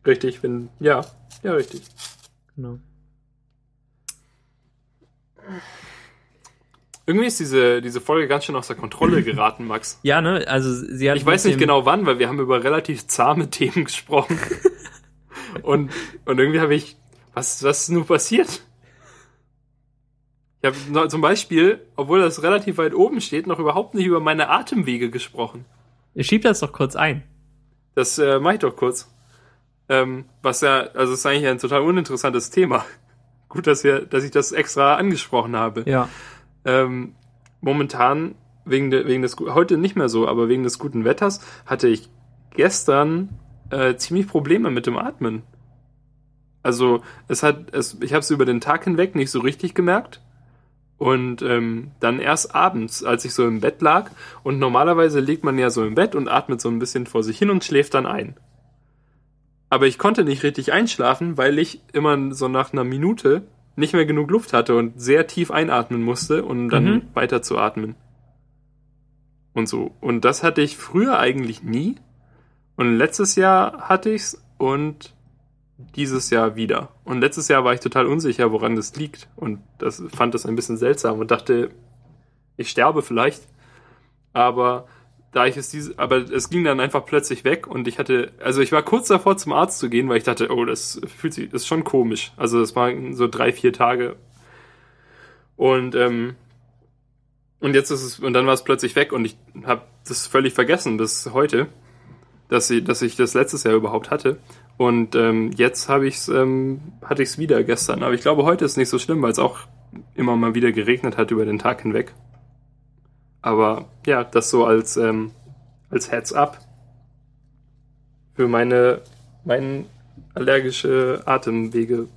Richtig, wenn, ja, ja, richtig. Genau. Irgendwie ist diese, diese Folge ganz schön außer Kontrolle geraten, Max. Ja, ne, also sie hat Ich weiß nicht genau wann, weil wir haben über relativ zahme Themen gesprochen. und, und irgendwie habe ich, was, was ist nun passiert? Ich habe zum Beispiel, obwohl das relativ weit oben steht, noch überhaupt nicht über meine Atemwege gesprochen. Schieb das doch kurz ein. Das äh, mache ich doch kurz. Ähm, was ja, also es ist eigentlich ein total uninteressantes Thema. Gut, dass wir, dass ich das extra angesprochen habe. Ja. Ähm, momentan, wegen, de, wegen des, heute nicht mehr so, aber wegen des guten Wetters, hatte ich gestern äh, ziemlich Probleme mit dem Atmen. Also, es hat, es, ich habe es über den Tag hinweg nicht so richtig gemerkt. Und ähm, dann erst abends, als ich so im Bett lag. Und normalerweise liegt man ja so im Bett und atmet so ein bisschen vor sich hin und schläft dann ein. Aber ich konnte nicht richtig einschlafen, weil ich immer so nach einer Minute nicht mehr genug Luft hatte und sehr tief einatmen musste, um dann Mhm. weiter zu atmen. und so. Und das hatte ich früher eigentlich nie. Und letztes Jahr hatte ich's und dieses Jahr wieder. Und letztes Jahr war ich total unsicher, woran das liegt. Und das fand das ein bisschen seltsam und dachte, ich sterbe vielleicht. Aber da ich es diese, aber es ging dann einfach plötzlich weg und ich hatte, also ich war kurz davor zum Arzt zu gehen, weil ich dachte, oh, das fühlt sich, das ist schon komisch. Also das waren so drei, vier Tage. Und ähm, und jetzt ist es, und dann war es plötzlich weg und ich habe das völlig vergessen bis heute, dass ich, dass ich das letztes Jahr überhaupt hatte. Und ähm, jetzt habe ich's, ähm, hatte ich es wieder gestern. Aber ich glaube, heute ist nicht so schlimm, weil es auch immer mal wieder geregnet hat über den Tag hinweg. Aber ja, das so als, ähm, als Heads up für meine, meine allergische Atemwege.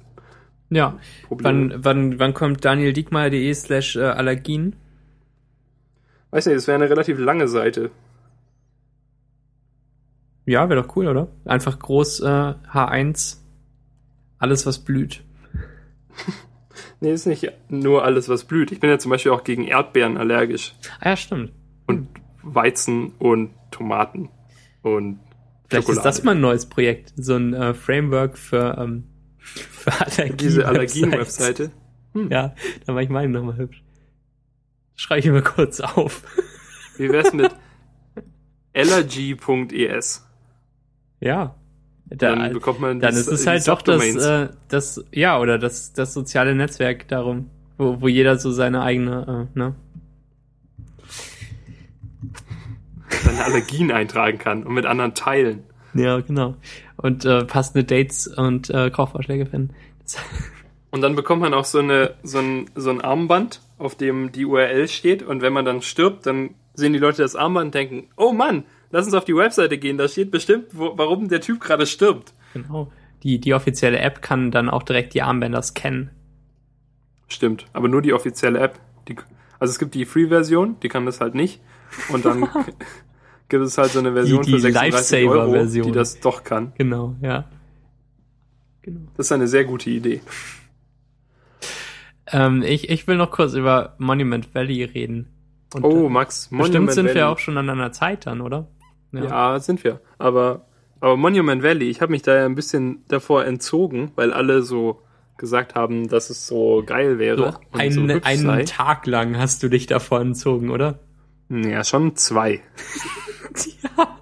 Ja, wann, wann, wann kommt danieldiekmeyer.de slash äh, Allergien? Weiß nicht, das wäre eine relativ lange Seite. Ja, wäre doch cool, oder? Einfach groß äh, H1, alles was blüht. nee, ist nicht nur alles was blüht. Ich bin ja zum Beispiel auch gegen Erdbeeren allergisch. Ah ja, stimmt. Und Weizen und Tomaten und Vielleicht Schokolade. ist das mal ein neues Projekt, so ein äh, Framework für, ähm, für Allergien. Diese Allergien-Webseite. Hm. Ja, da war ich meine nochmal hübsch. Schreibe ich mir kurz auf. Wie wär's mit allergy.es? Ja. Da, dann bekommt man Dann ist es halt doch das, äh, das, ja, oder das, das soziale Netzwerk darum, wo, wo jeder so seine eigene, äh, ne? Seine Allergien eintragen kann und mit anderen teilen. Ja, genau. Und äh, passende Dates und äh, Kaufvorschläge finden. Und dann bekommt man auch so, eine, so, ein, so ein Armband, auf dem die URL steht. Und wenn man dann stirbt, dann sehen die Leute das Armband und denken, oh Mann, lass uns auf die Webseite gehen, da steht bestimmt, wo, warum der Typ gerade stirbt. Genau. Die, die offizielle App kann dann auch direkt die Armbänder scannen. Stimmt, aber nur die offizielle App. Die, also es gibt die Free-Version, die kann das halt nicht. Und dann gibt es halt so eine Version die, die für 36 Euro, Version. die das doch kann. Genau, ja. Genau. Das ist eine sehr gute Idee. Ähm, ich, ich will noch kurz über Monument Valley reden. Und, oh, Max, Monument Bestimmt sind Valley. wir auch schon an einer Zeit dann, oder? Ja, ja sind wir. Aber, aber Monument Valley, ich habe mich da ja ein bisschen davor entzogen, weil alle so gesagt haben, dass es so geil wäre. So ein, so einen sei. Tag lang hast du dich davor entzogen, oder? Ja, schon zwei. ja.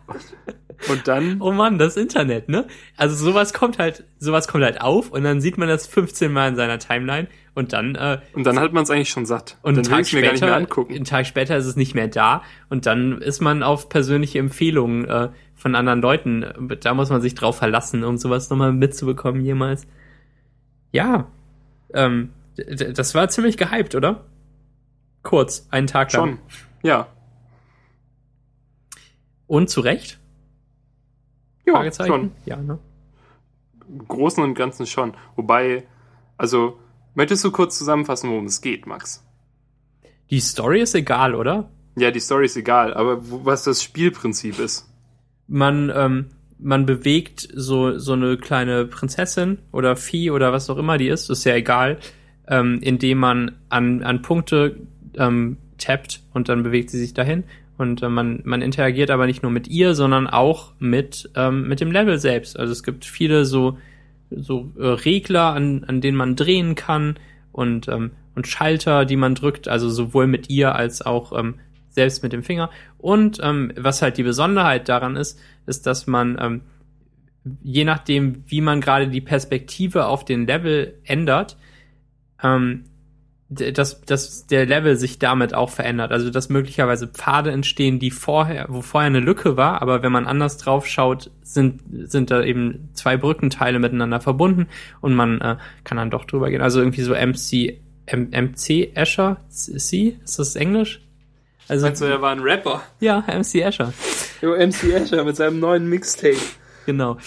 Und dann. Oh Mann, das Internet, ne? Also sowas kommt halt, sowas kommt halt auf und dann sieht man das 15 Mal in seiner Timeline und dann. Äh, und dann hat man es eigentlich schon satt. Und dann einen Tag später, mir gar nicht mehr angucken. Einen Tag später ist es nicht mehr da und dann ist man auf persönliche Empfehlungen äh, von anderen Leuten. Da muss man sich drauf verlassen, um sowas nochmal mitzubekommen jemals. Ja, ähm, das war ziemlich gehypt, oder? Kurz, einen Tag lang. Schon, ja. Und zu Recht? Ja, schon. Ja, ne? Im Großen und Ganzen schon. Wobei, also, möchtest du kurz zusammenfassen, worum es geht, Max? Die Story ist egal, oder? Ja, die Story ist egal, aber was das Spielprinzip ist. Man, ähm, man bewegt so, so eine kleine Prinzessin oder Vieh oder was auch immer die ist, ist ja egal, ähm, indem man an, an Punkte ähm, tappt und dann bewegt sie sich dahin und äh, man, man interagiert aber nicht nur mit ihr, sondern auch mit, ähm, mit dem Level selbst. Also es gibt viele so, so äh, Regler, an, an denen man drehen kann und, ähm, und Schalter, die man drückt, also sowohl mit ihr als auch ähm, selbst mit dem Finger. Und ähm, was halt die Besonderheit daran ist, ist, dass man ähm, je nachdem, wie man gerade die Perspektive auf den Level ändert, ähm, dass, dass der Level sich damit auch verändert. Also dass möglicherweise Pfade entstehen, die vorher, wo vorher eine Lücke war, aber wenn man anders drauf schaut, sind, sind da eben zwei Brückenteile miteinander verbunden und man äh, kann dann doch drüber gehen. Also irgendwie so MC, M, MC Escher, C, ist das Englisch? Also, Meinst du, er war ein Rapper? Ja, MC Escher. Jo, MC Escher mit seinem neuen Mixtape. Genau.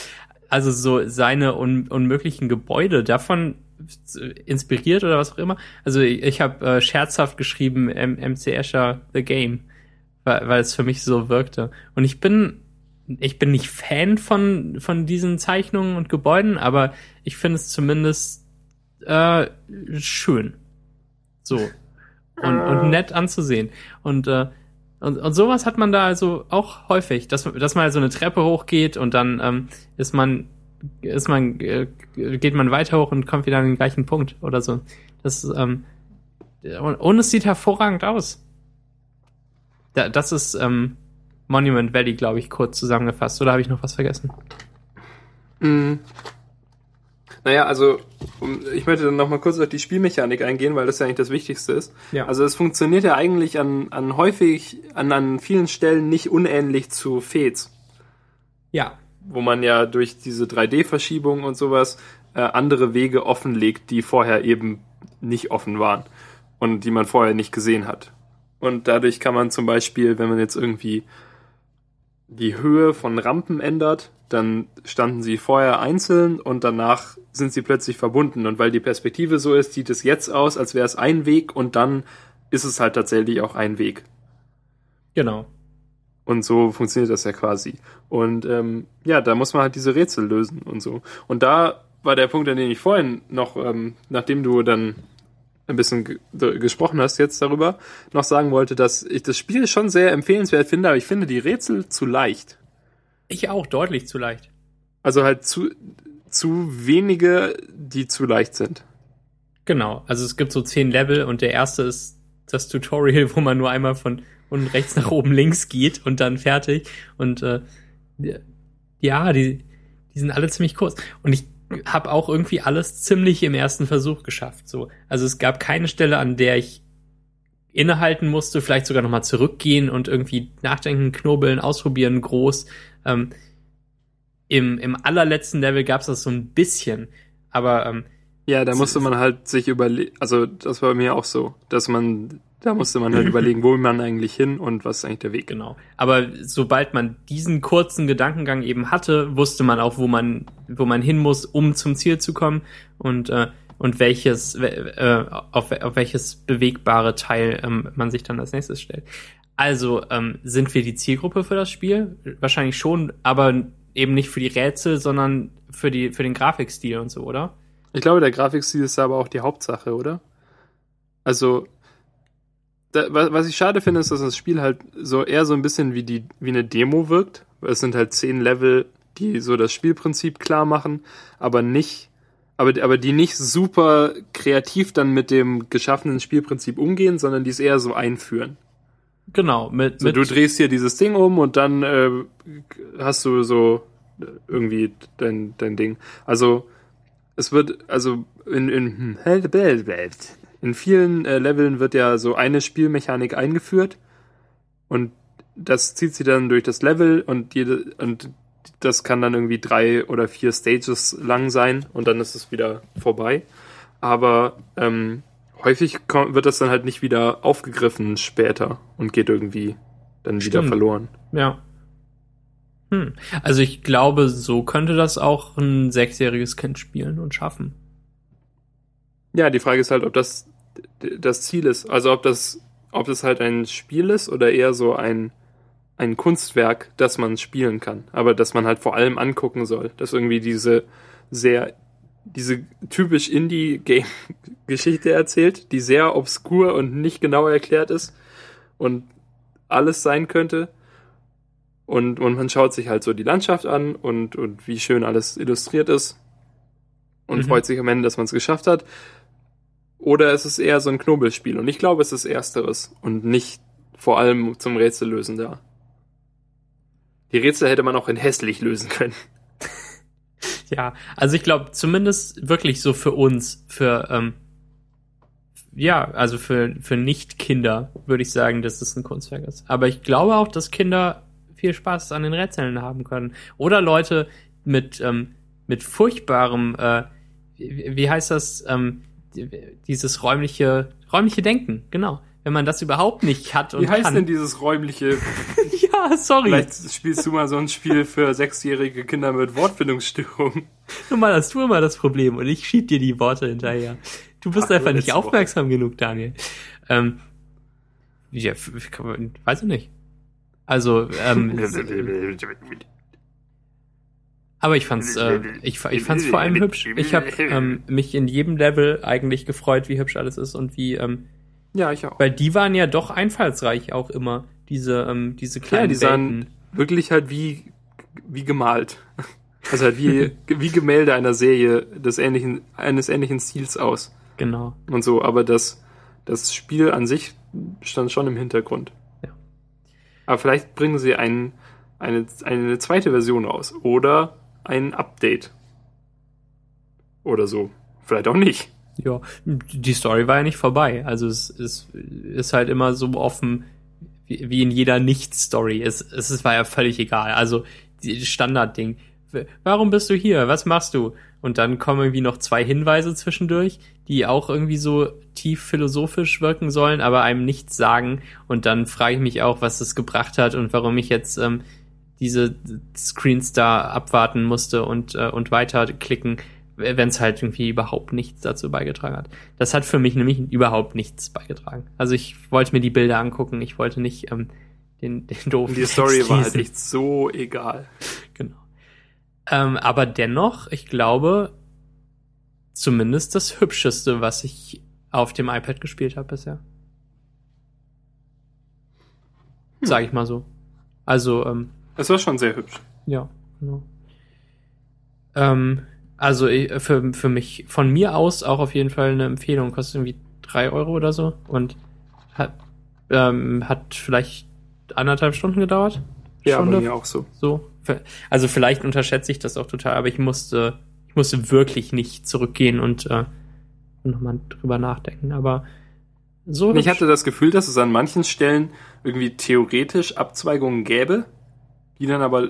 Also so seine un unmöglichen Gebäude, davon inspiriert oder was auch immer. Also ich, ich habe äh, scherzhaft geschrieben M MC Escher The Game, weil, weil es für mich so wirkte. Und ich bin ich bin nicht Fan von von diesen Zeichnungen und Gebäuden, aber ich finde es zumindest äh, schön. So und, und nett anzusehen. Und äh, Und, und sowas hat man da also auch häufig, dass, dass man so eine Treppe hochgeht und dann ähm, ist man, ist man, äh, geht man weiter hoch und kommt wieder an den gleichen Punkt oder so. Das, ähm, und, es sieht hervorragend aus. Da, das ist ähm, Monument Valley, glaube ich, kurz zusammengefasst. Oder habe ich noch was vergessen? Mhm. Naja, also ich möchte dann nochmal kurz auf die Spielmechanik eingehen, weil das ja eigentlich das Wichtigste ist. Ja. Also es funktioniert ja eigentlich an, an häufig, an, an vielen Stellen nicht unähnlich zu Fez, Ja, wo man ja durch diese 3D-Verschiebung und sowas äh, andere Wege offenlegt, die vorher eben nicht offen waren und die man vorher nicht gesehen hat. Und dadurch kann man zum Beispiel, wenn man jetzt irgendwie die Höhe von Rampen ändert, dann standen sie vorher einzeln und danach sind sie plötzlich verbunden. Und weil die Perspektive so ist, sieht es jetzt aus, als wäre es ein Weg und dann ist es halt tatsächlich auch ein Weg. genau. Und so funktioniert das ja quasi. Und ähm, ja, da muss man halt diese Rätsel lösen und so. Und da war der Punkt, an den ich vorhin noch, ähm, nachdem du dann ein bisschen ge gesprochen hast jetzt darüber, noch sagen wollte, dass ich das Spiel schon sehr empfehlenswert finde, aber ich finde die Rätsel zu leicht. Ich auch, deutlich zu leicht. Also halt zu, zu wenige, die zu leicht sind. Genau, also es gibt so zehn Level und der erste ist das Tutorial, wo man nur einmal von unten rechts nach oben links geht und dann fertig. Und äh, ja, die, die sind alle ziemlich kurz. Und ich habe auch irgendwie alles ziemlich im ersten Versuch geschafft. So, also es gab keine Stelle, an der ich innehalten musste, vielleicht sogar nochmal zurückgehen und irgendwie nachdenken, knobeln, ausprobieren, groß. Ähm, im, Im allerletzten Level gab es das so ein bisschen, aber ähm, Ja, da musste man halt sich überlegen, also das war mir auch so, dass man, da musste man halt überlegen, wo will man eigentlich hin und was ist eigentlich der Weg. Genau. Aber sobald man diesen kurzen Gedankengang eben hatte, wusste man auch, wo man, wo man hin muss, um zum Ziel zu kommen und, äh, und welches, we- äh, auf, auf welches bewegbare Teil ähm, man sich dann als nächstes stellt. Also ähm, sind wir die Zielgruppe für das Spiel? Wahrscheinlich schon, aber eben nicht für die Rätsel, sondern für die für den Grafikstil und so, oder? Ich glaube, der Grafikstil ist aber auch die Hauptsache, oder? Also, da, wa- was ich schade finde, ist, dass das Spiel halt so eher so ein bisschen wie die wie eine Demo wirkt. Es sind halt zehn Level, die so das Spielprinzip klar machen, aber nicht, aber, aber die nicht super kreativ dann mit dem geschaffenen Spielprinzip umgehen, sondern die es eher so einführen. Genau. Mit, So, mit du drehst hier dieses Ding um und dann äh, hast du so äh, irgendwie dein, dein Ding. Also es wird, also in, in, in vielen äh, Leveln wird ja so eine Spielmechanik eingeführt und das zieht sie dann durch das Level und jede und das kann dann irgendwie drei oder vier Stages lang sein und dann ist es wieder vorbei. Aber ähm, häufig kommt, wird das dann halt nicht wieder aufgegriffen später und geht irgendwie dann wieder Stimmt. verloren. Ja. Hm. Also ich glaube, so könnte das auch ein sechsjähriges Kind spielen und schaffen. Ja, die Frage ist halt, ob das das Ziel ist. Also ob das, ob das halt ein Spiel ist oder eher so ein, ein Kunstwerk, das man spielen kann. Aber das man halt vor allem angucken soll. Dass irgendwie diese sehr, diese typisch Indie-Game-Geschichte erzählt, die sehr obskur und nicht genau erklärt ist und alles sein könnte. Und, und man schaut sich halt so die Landschaft an und, und wie schön alles illustriert ist und Mhm. freut sich am Ende, dass man es geschafft hat. Oder es ist eher so ein Knobelspiel. Und ich glaube, es ist ersteres und nicht vor allem zum Rätsellösen da. Die Rätsel hätte man auch in hässlich lösen können. Ja, also ich glaube zumindest wirklich so für uns, für ähm, ja, also für für Nicht-Kinder würde ich sagen, dass es ein Kunstwerk ist. Aber ich glaube auch, dass Kinder viel Spaß an den Rätseln haben können oder Leute mit ähm, mit furchtbarem, äh, wie, heißt das, ähm, dieses räumliche räumliche Denken, genau. Wenn man das überhaupt nicht hat und Wie heißt kann. denn dieses räumliche? ja, sorry. Vielleicht spielst du mal so ein Spiel für sechsjährige Kinder mit Wortfindungsstörungen. Nun mal hast du immer das Problem und ich schieb dir die Worte hinterher. Du bist Ach, einfach nicht aufmerksam genug, Daniel. Ähm, ja, weiß ich nicht. Also, ähm, aber ich fand's, äh, ich, ich fand's vor allem hübsch. Ich habe ähm, mich in jedem Level eigentlich gefreut, wie hübsch alles ist und wie, ähm, Ja, ich auch. weil die waren ja doch einfallsreich auch immer. Diese, ähm, diese kleinen Ja, die sahen Welten. wirklich halt wie, wie gemalt. Also halt wie, wie Gemälde einer Serie des ähnlichen, eines ähnlichen Stils aus. Genau. Und so, aber das, das Spiel an sich stand schon im Hintergrund. Ja. Aber vielleicht bringen sie ein, eine, eine zweite Version raus. Oder ein Update. Oder so. Vielleicht auch nicht. Ja, die Story war ja nicht vorbei. Also es, es ist halt immer so offen wie, in jeder Nicht-Story. Es, es war ja völlig egal. Also Standardding. Warum bist du hier? Was machst du? Und dann kommen irgendwie noch zwei Hinweise zwischendurch, die auch irgendwie so tief philosophisch wirken sollen, aber einem nichts sagen. Und dann frage ich mich auch, was das gebracht hat und warum ich jetzt ähm, diese Screens da abwarten musste und, äh, und weiterklicken, wenn es halt irgendwie überhaupt nichts dazu beigetragen hat. Das hat für mich nämlich überhaupt nichts beigetragen. Also ich wollte mir die Bilder angucken, ich wollte nicht ähm, den, den doofen die Story Text war halt echt so egal. Genau. Ähm, aber dennoch, ich glaube, zumindest das Hübscheste, was ich auf dem iPad gespielt habe bisher. Hm. Sag ich mal so. Also, ähm, Es war schon sehr hübsch. ja, genau. Ähm, also für, für mich, von mir aus auch auf jeden Fall eine Empfehlung. Kostet irgendwie drei Euro oder so und hat, ähm, hat vielleicht anderthalb Stunden gedauert. Ja, bei Stunde? mir auch so. So. Also vielleicht unterschätze ich das auch total, aber ich musste, ich musste wirklich nicht zurückgehen und, äh, nochmal drüber nachdenken. Aber so. Ich hatte das Gefühl, dass es an manchen Stellen irgendwie theoretisch Abzweigungen gäbe, die dann aber,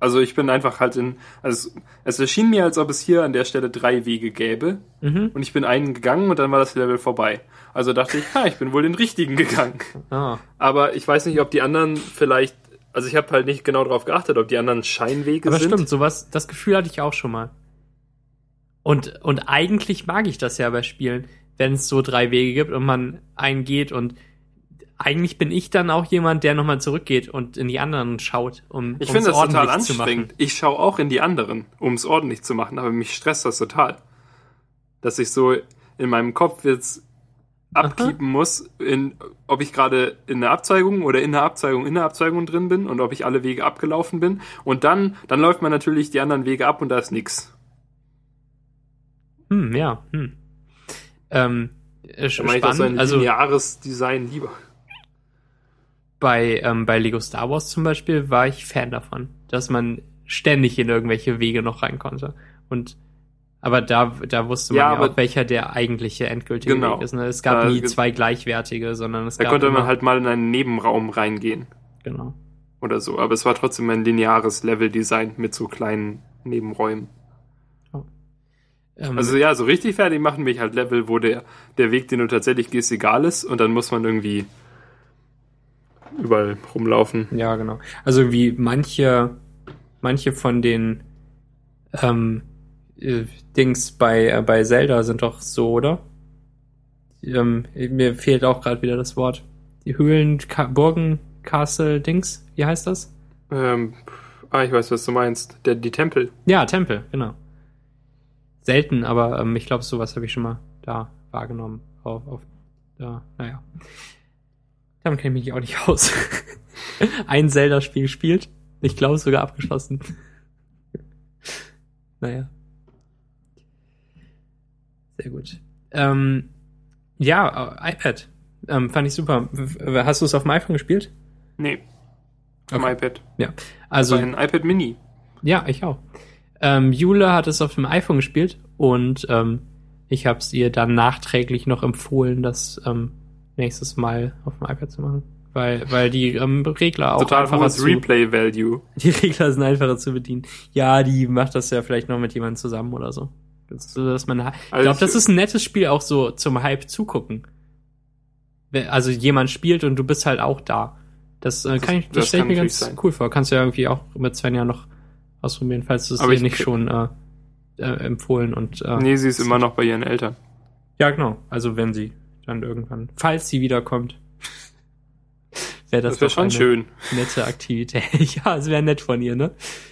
also ich bin einfach halt in, also es, es erschien mir, als ob es hier an der Stelle drei Wege gäbe mhm. und ich bin einen gegangen und dann war das Level vorbei. Also dachte ich, ha, ich bin wohl den richtigen gegangen. ah, Aber ich weiß nicht, ob die anderen vielleicht, also ich habe halt nicht genau darauf geachtet, ob die anderen Scheinwege aber sind. stimmt, sowas, das Gefühl hatte ich auch schon mal. Und, und eigentlich mag ich das ja bei Spielen, wenn es so drei Wege gibt und man einen geht und eigentlich bin ich dann auch jemand, der nochmal zurückgeht und in die anderen schaut, um Ich finde das total anstrengend. Ich schaue auch in die anderen, um es ordentlich zu machen, aber mich stresst das total. Dass ich so in meinem Kopf jetzt abkeepen muss, in, ob ich gerade in der Abzweigung oder in der Abzweigung in der Abzweigung drin bin und ob ich alle Wege abgelaufen bin. Und dann, dann läuft man natürlich die anderen Wege ab und da ist nix. Hm, ja, hm. Ähm, äh, mache ich das so ein spannend. Also lineares Design lieber. Bei, ähm, bei Lego Star Wars zum Beispiel war ich Fan davon, dass man ständig in irgendwelche Wege noch rein konnte. Und aber da, da wusste man Ja, ja, auch, welcher der eigentliche endgültige Genau. Weg ist. Ne? Es gab Da nie zwei gleichwertige, sondern es Da gab konnte man halt mal in einen Nebenraum reingehen genau. oder so. Aber es war trotzdem ein lineares Level-Design mit so kleinen Nebenräumen. Ähm, Also ja, so richtig fertig machen mich halt Level, wo der, der Weg, den du tatsächlich gehst, egal ist und dann muss man irgendwie überall rumlaufen. Ja, genau. Also wie manche, manche von den ähm, äh, Dings bei, äh, bei Zelda sind doch so, oder? Ähm, mir fehlt auch gerade wieder das Wort. Die Höhlen, Ka Burgen, Castle, Dings, wie heißt das? Ähm, ah, ich weiß, was du meinst. Der, die Tempel. Ja, Tempel, genau. Selten, aber ähm, ich glaube, sowas habe ich schon mal da wahrgenommen. Auf, auf, da, naja. Damit kenne ich mich auch nicht aus. Ein Zelda-Spiel gespielt. Ich glaube, sogar abgeschlossen. naja. Sehr gut. Ähm, ja, äh, iPad. Ähm, fand ich super. Hast du es auf dem iPhone gespielt? Nee. Am Okay. iPad. Ja. Also, Also ein iPad Mini. ja, ich auch. Ähm, Jule hat es auf dem iPhone gespielt und ähm, ich habe es ihr dann nachträglich noch empfohlen, das ähm, nächstes Mal auf dem iPad zu machen. Weil, weil die ähm, Regler auch Total hohes Replay-Value. die Regler sind einfacher zu bedienen. Ja, die macht das ja vielleicht noch mit jemandem zusammen oder so. Das, dass man, ich Also glaube, ich- das ist ein nettes Spiel auch so zum Hype zugucken. Also jemand spielt und du bist halt auch da. Das äh, kann ich, das, das stelle ich mir ganz sein. cool vor. Kannst du ja irgendwie auch mit Svenja noch ausprobieren, falls du es Aber dir ich- nicht schon äh, äh, empfohlen und äh, Nee, sie ist immer noch bei ihren Eltern. ja genau. Also wenn sie dann irgendwann, falls sie wiederkommt, wäre das, Das wäre doch schon eine schön. nette Aktivität. ja, es wäre nett von ihr, ne?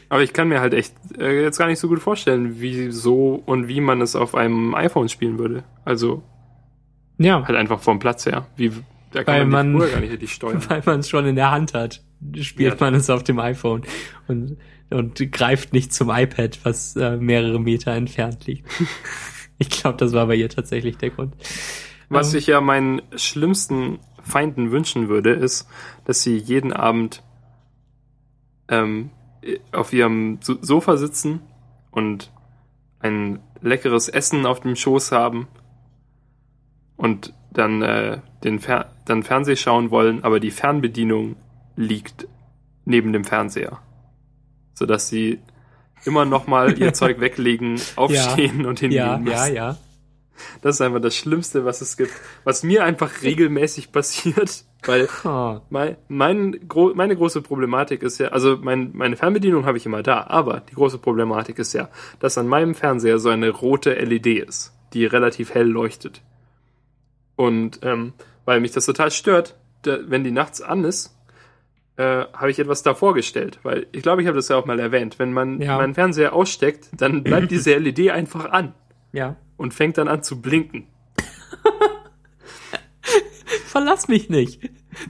Aber ich kann mir halt echt äh, jetzt gar nicht so gut vorstellen, wieso und wie man es auf einem iPhone spielen würde. Also Ja, halt einfach vom Platz her. Wie, Da kann Weil man, man- gar nicht richtig steuern. Weil man es schon in der Hand hat, spielt Ja. man es auf dem iPhone und, und greift nicht zum iPad, was äh, mehrere Meter entfernt liegt. ich glaube, das war bei ihr tatsächlich der Grund. Was Ähm, ich ja meinen schlimmsten Feinden wünschen würde, ist, dass sie jeden Abend ähm, auf ihrem So- Sofa sitzen und ein leckeres Essen auf dem Schoß haben und dann äh, den Fer dann Fernseh schauen wollen, aber die Fernbedienung liegt neben dem Fernseher, sodass sie immer noch mal ihr Zeug weglegen, aufstehen und hingehen ja, müssen. ja, ja. Das ist einfach das Schlimmste, was es gibt. Was mir einfach regelmäßig passiert, weil Oh, mein, mein, gro meine große Problematik ist ja, also mein, meine Fernbedienung habe ich immer da, aber die große Problematik ist ja, dass an meinem Fernseher so eine rote LED ist, die relativ hell leuchtet. Und ähm, weil mich das total stört, da, wenn die nachts an ist, äh, habe ich etwas davor gestellt, weil ich glaube, ich habe das ja auch mal erwähnt. Wenn man Ja. meinen Fernseher aussteckt, dann bleibt diese LED einfach an ja. und fängt dann an zu blinken. Verlass mich nicht.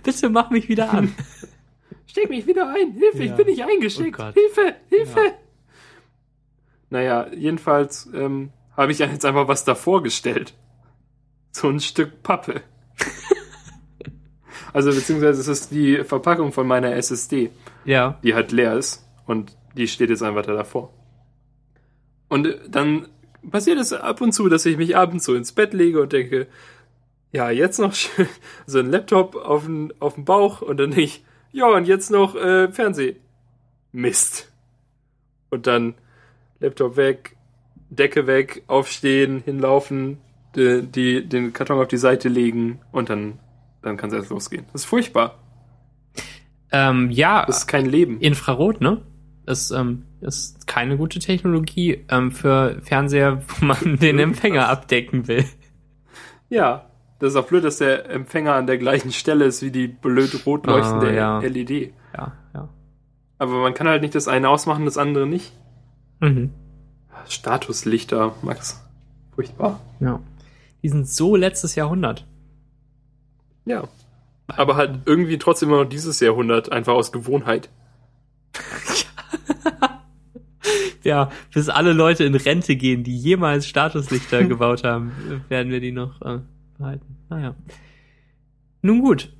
Bitte mach mich wieder an. Steck mich wieder ein. Hilfe, Ja. ich bin nicht eingesteckt. Oh. Hilfe, Hilfe. Ja. Naja, jedenfalls ähm, habe ich ja jetzt einfach was davor gestellt. So ein Stück Pappe. also beziehungsweise es ist die Verpackung von meiner SSD, Ja. die halt leer ist und die steht jetzt einfach da davor. Und äh, dann passiert es ab und zu, dass ich mich abends so ins Bett lege und denke, ja, jetzt noch schön so ein Laptop auf den, auf den Bauch und dann denke ich, ja, und jetzt noch äh, Fernseh. Mist. Und dann Laptop weg, Decke weg, aufstehen, hinlaufen, die, die, den Karton auf die Seite legen und dann, dann kann es erst losgehen. Das ist furchtbar. Ähm, ja, Das ist kein Leben. Infrarot, ne? Das ähm, ist keine gute Technologie ähm, für Fernseher, wo man den Empfänger abdecken will. Ja, das ist auch blöd, dass der Empfänger an der gleichen Stelle ist wie die blöd rot leuchtende Ah, ja. LED. Ja, ja. Aber man kann halt nicht das eine ausmachen, das andere nicht. Mhm. Statuslichter, Max. Furchtbar. Ja. Die sind so letztes Jahrhundert. Ja. Aber halt irgendwie trotzdem immer noch dieses Jahrhundert, einfach aus Gewohnheit. Ja, bis alle Leute in Rente gehen, die jemals Statuslichter gebaut haben, werden wir die noch äh, behalten. Naja. Nun gut.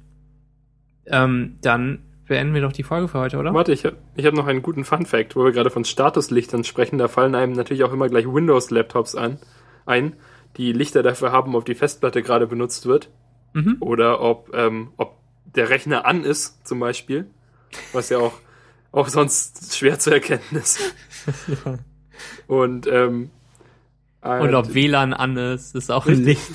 Ähm, dann beenden wir doch die Folge für heute, oder? Warte, ich, hab- ich habe noch einen guten Fun-Fact, wo wir gerade von Statuslichtern sprechen. Da fallen einem natürlich auch immer gleich Windows-Laptops an, ein, die Lichter dafür haben, ob die Festplatte gerade benutzt wird Mhm. oder ob, ähm, ob der Rechner an ist, zum Beispiel. Was ja auch, auch sonst schwer zu erkennen ist. Und, ähm, Und äh, ob WLAN an ist, ist auch ein Licht.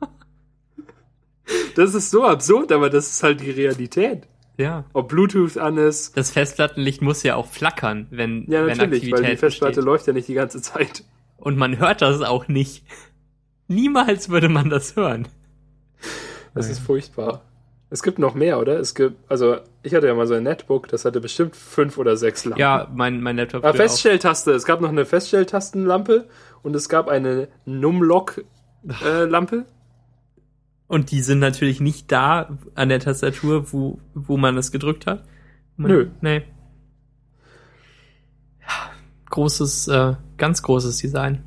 das ist so absurd, aber das ist halt die Realität. Ja. Ob Bluetooth an ist. Das Festplattenlicht muss ja auch flackern, wenn, Ja, wenn natürlich, Aktivität weil die Festplatte besteht. läuft ja nicht die ganze Zeit. Und man hört das auch nicht. Niemals würde man das hören. Das ist furchtbar. Es gibt noch mehr, oder? Es gibt, also ich hatte ja mal so ein Netbook, das hatte bestimmt fünf oder sechs Lampen. Ja, mein, mein Laptop. Ah, will auch. Feststelltaste. Es gab noch eine Feststelltastenlampe und es gab eine Numlock-Lampe. Und die sind natürlich nicht da an der Tastatur, wo, wo man es gedrückt hat. Man, Nö. Nee. Großes, äh, ganz großes Design.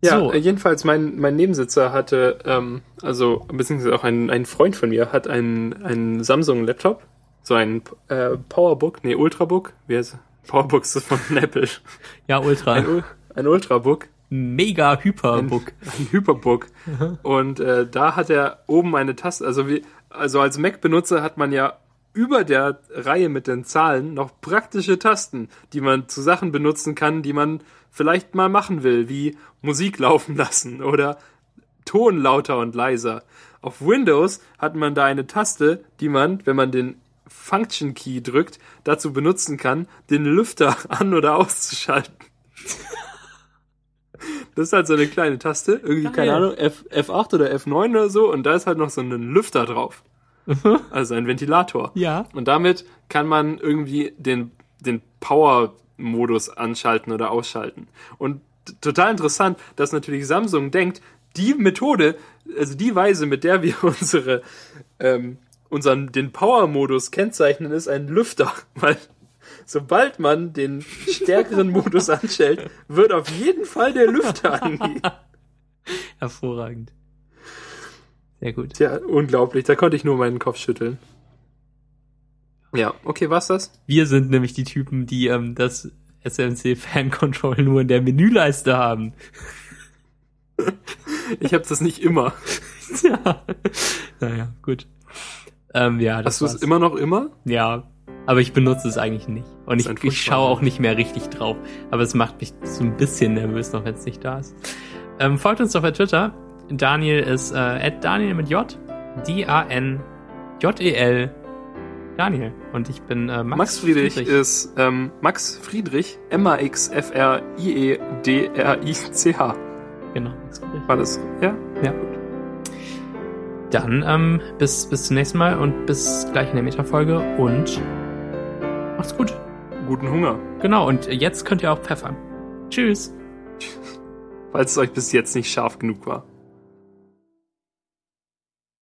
Ja, so. äh, jedenfalls mein, mein Nebensitzer hatte, ähm, also beziehungsweise auch ein, ein Freund von mir hat einen, einen Samsung-Laptop, so ein äh, Powerbook, nee, Ultrabook, wie heißt es? Powerbook ist von Apple. Ja, Ultra. Ein, ein Ultrabook. Mega Hyperbook. Ein, ein Hyperbook. Und äh, da hat er oben eine Taste, also wie, also als Mac-Benutzer hat man ja über der Reihe mit den Zahlen noch praktische Tasten, die man zu Sachen benutzen kann, die man vielleicht mal machen will, wie Musik laufen lassen oder Ton lauter und leiser. Auf Windows hat man da eine Taste, die man, wenn man den Function Key drückt, dazu benutzen kann, den Lüfter an- oder auszuschalten. Das ist halt so eine kleine Taste, irgendwie, Geil. keine Ahnung, F, F8 oder F9 oder so, und da ist halt noch so ein Lüfter drauf. Also ein Ventilator. Ja. Und damit kann man irgendwie den, den Power-Modus anschalten oder ausschalten. Und total interessant, dass natürlich Samsung denkt, die Methode, also die Weise, mit der wir unsere, ähm, unseren, den Power-Modus kennzeichnen, ist ein Lüfter, weil sobald man den stärkeren Modus anstellt, wird auf jeden Fall der Lüfter angehen. Hervorragend. Sehr gut. Tja, unglaublich, da konnte ich nur meinen Kopf schütteln. Ja, okay, was das? Wir sind nämlich die Typen, die ähm, das SMC Fan Control nur in der Menüleiste haben. Ich habe das nicht immer. ja. Naja, gut. Ähm, ja, das Hast du es war's. immer noch immer? Ja, aber ich benutze es eigentlich nicht. Und ich, ich schaue auch nicht mehr richtig drauf. Aber es macht mich so ein bisschen nervös noch, wenn es nicht da ist. Ähm, folgt uns doch bei Twitter. Daniel ist äh, Daniel mit J. D-A-N-J-E-L. Daniel. Und ich bin äh, Max, Max Friedrich, ist ähm, Max Friedrich, M-A-X-F-R-I-E-D-R-I-C-H. Genau, Max Friedrich. War das? Ja? Ja, gut. Dann ähm, bis, bis zum nächsten Mal und bis gleich in der Meta-Folge und macht's gut. Guten Hunger. Genau, und jetzt könnt ihr auch pfeffern. Tschüss. Falls es euch bis jetzt nicht scharf genug war.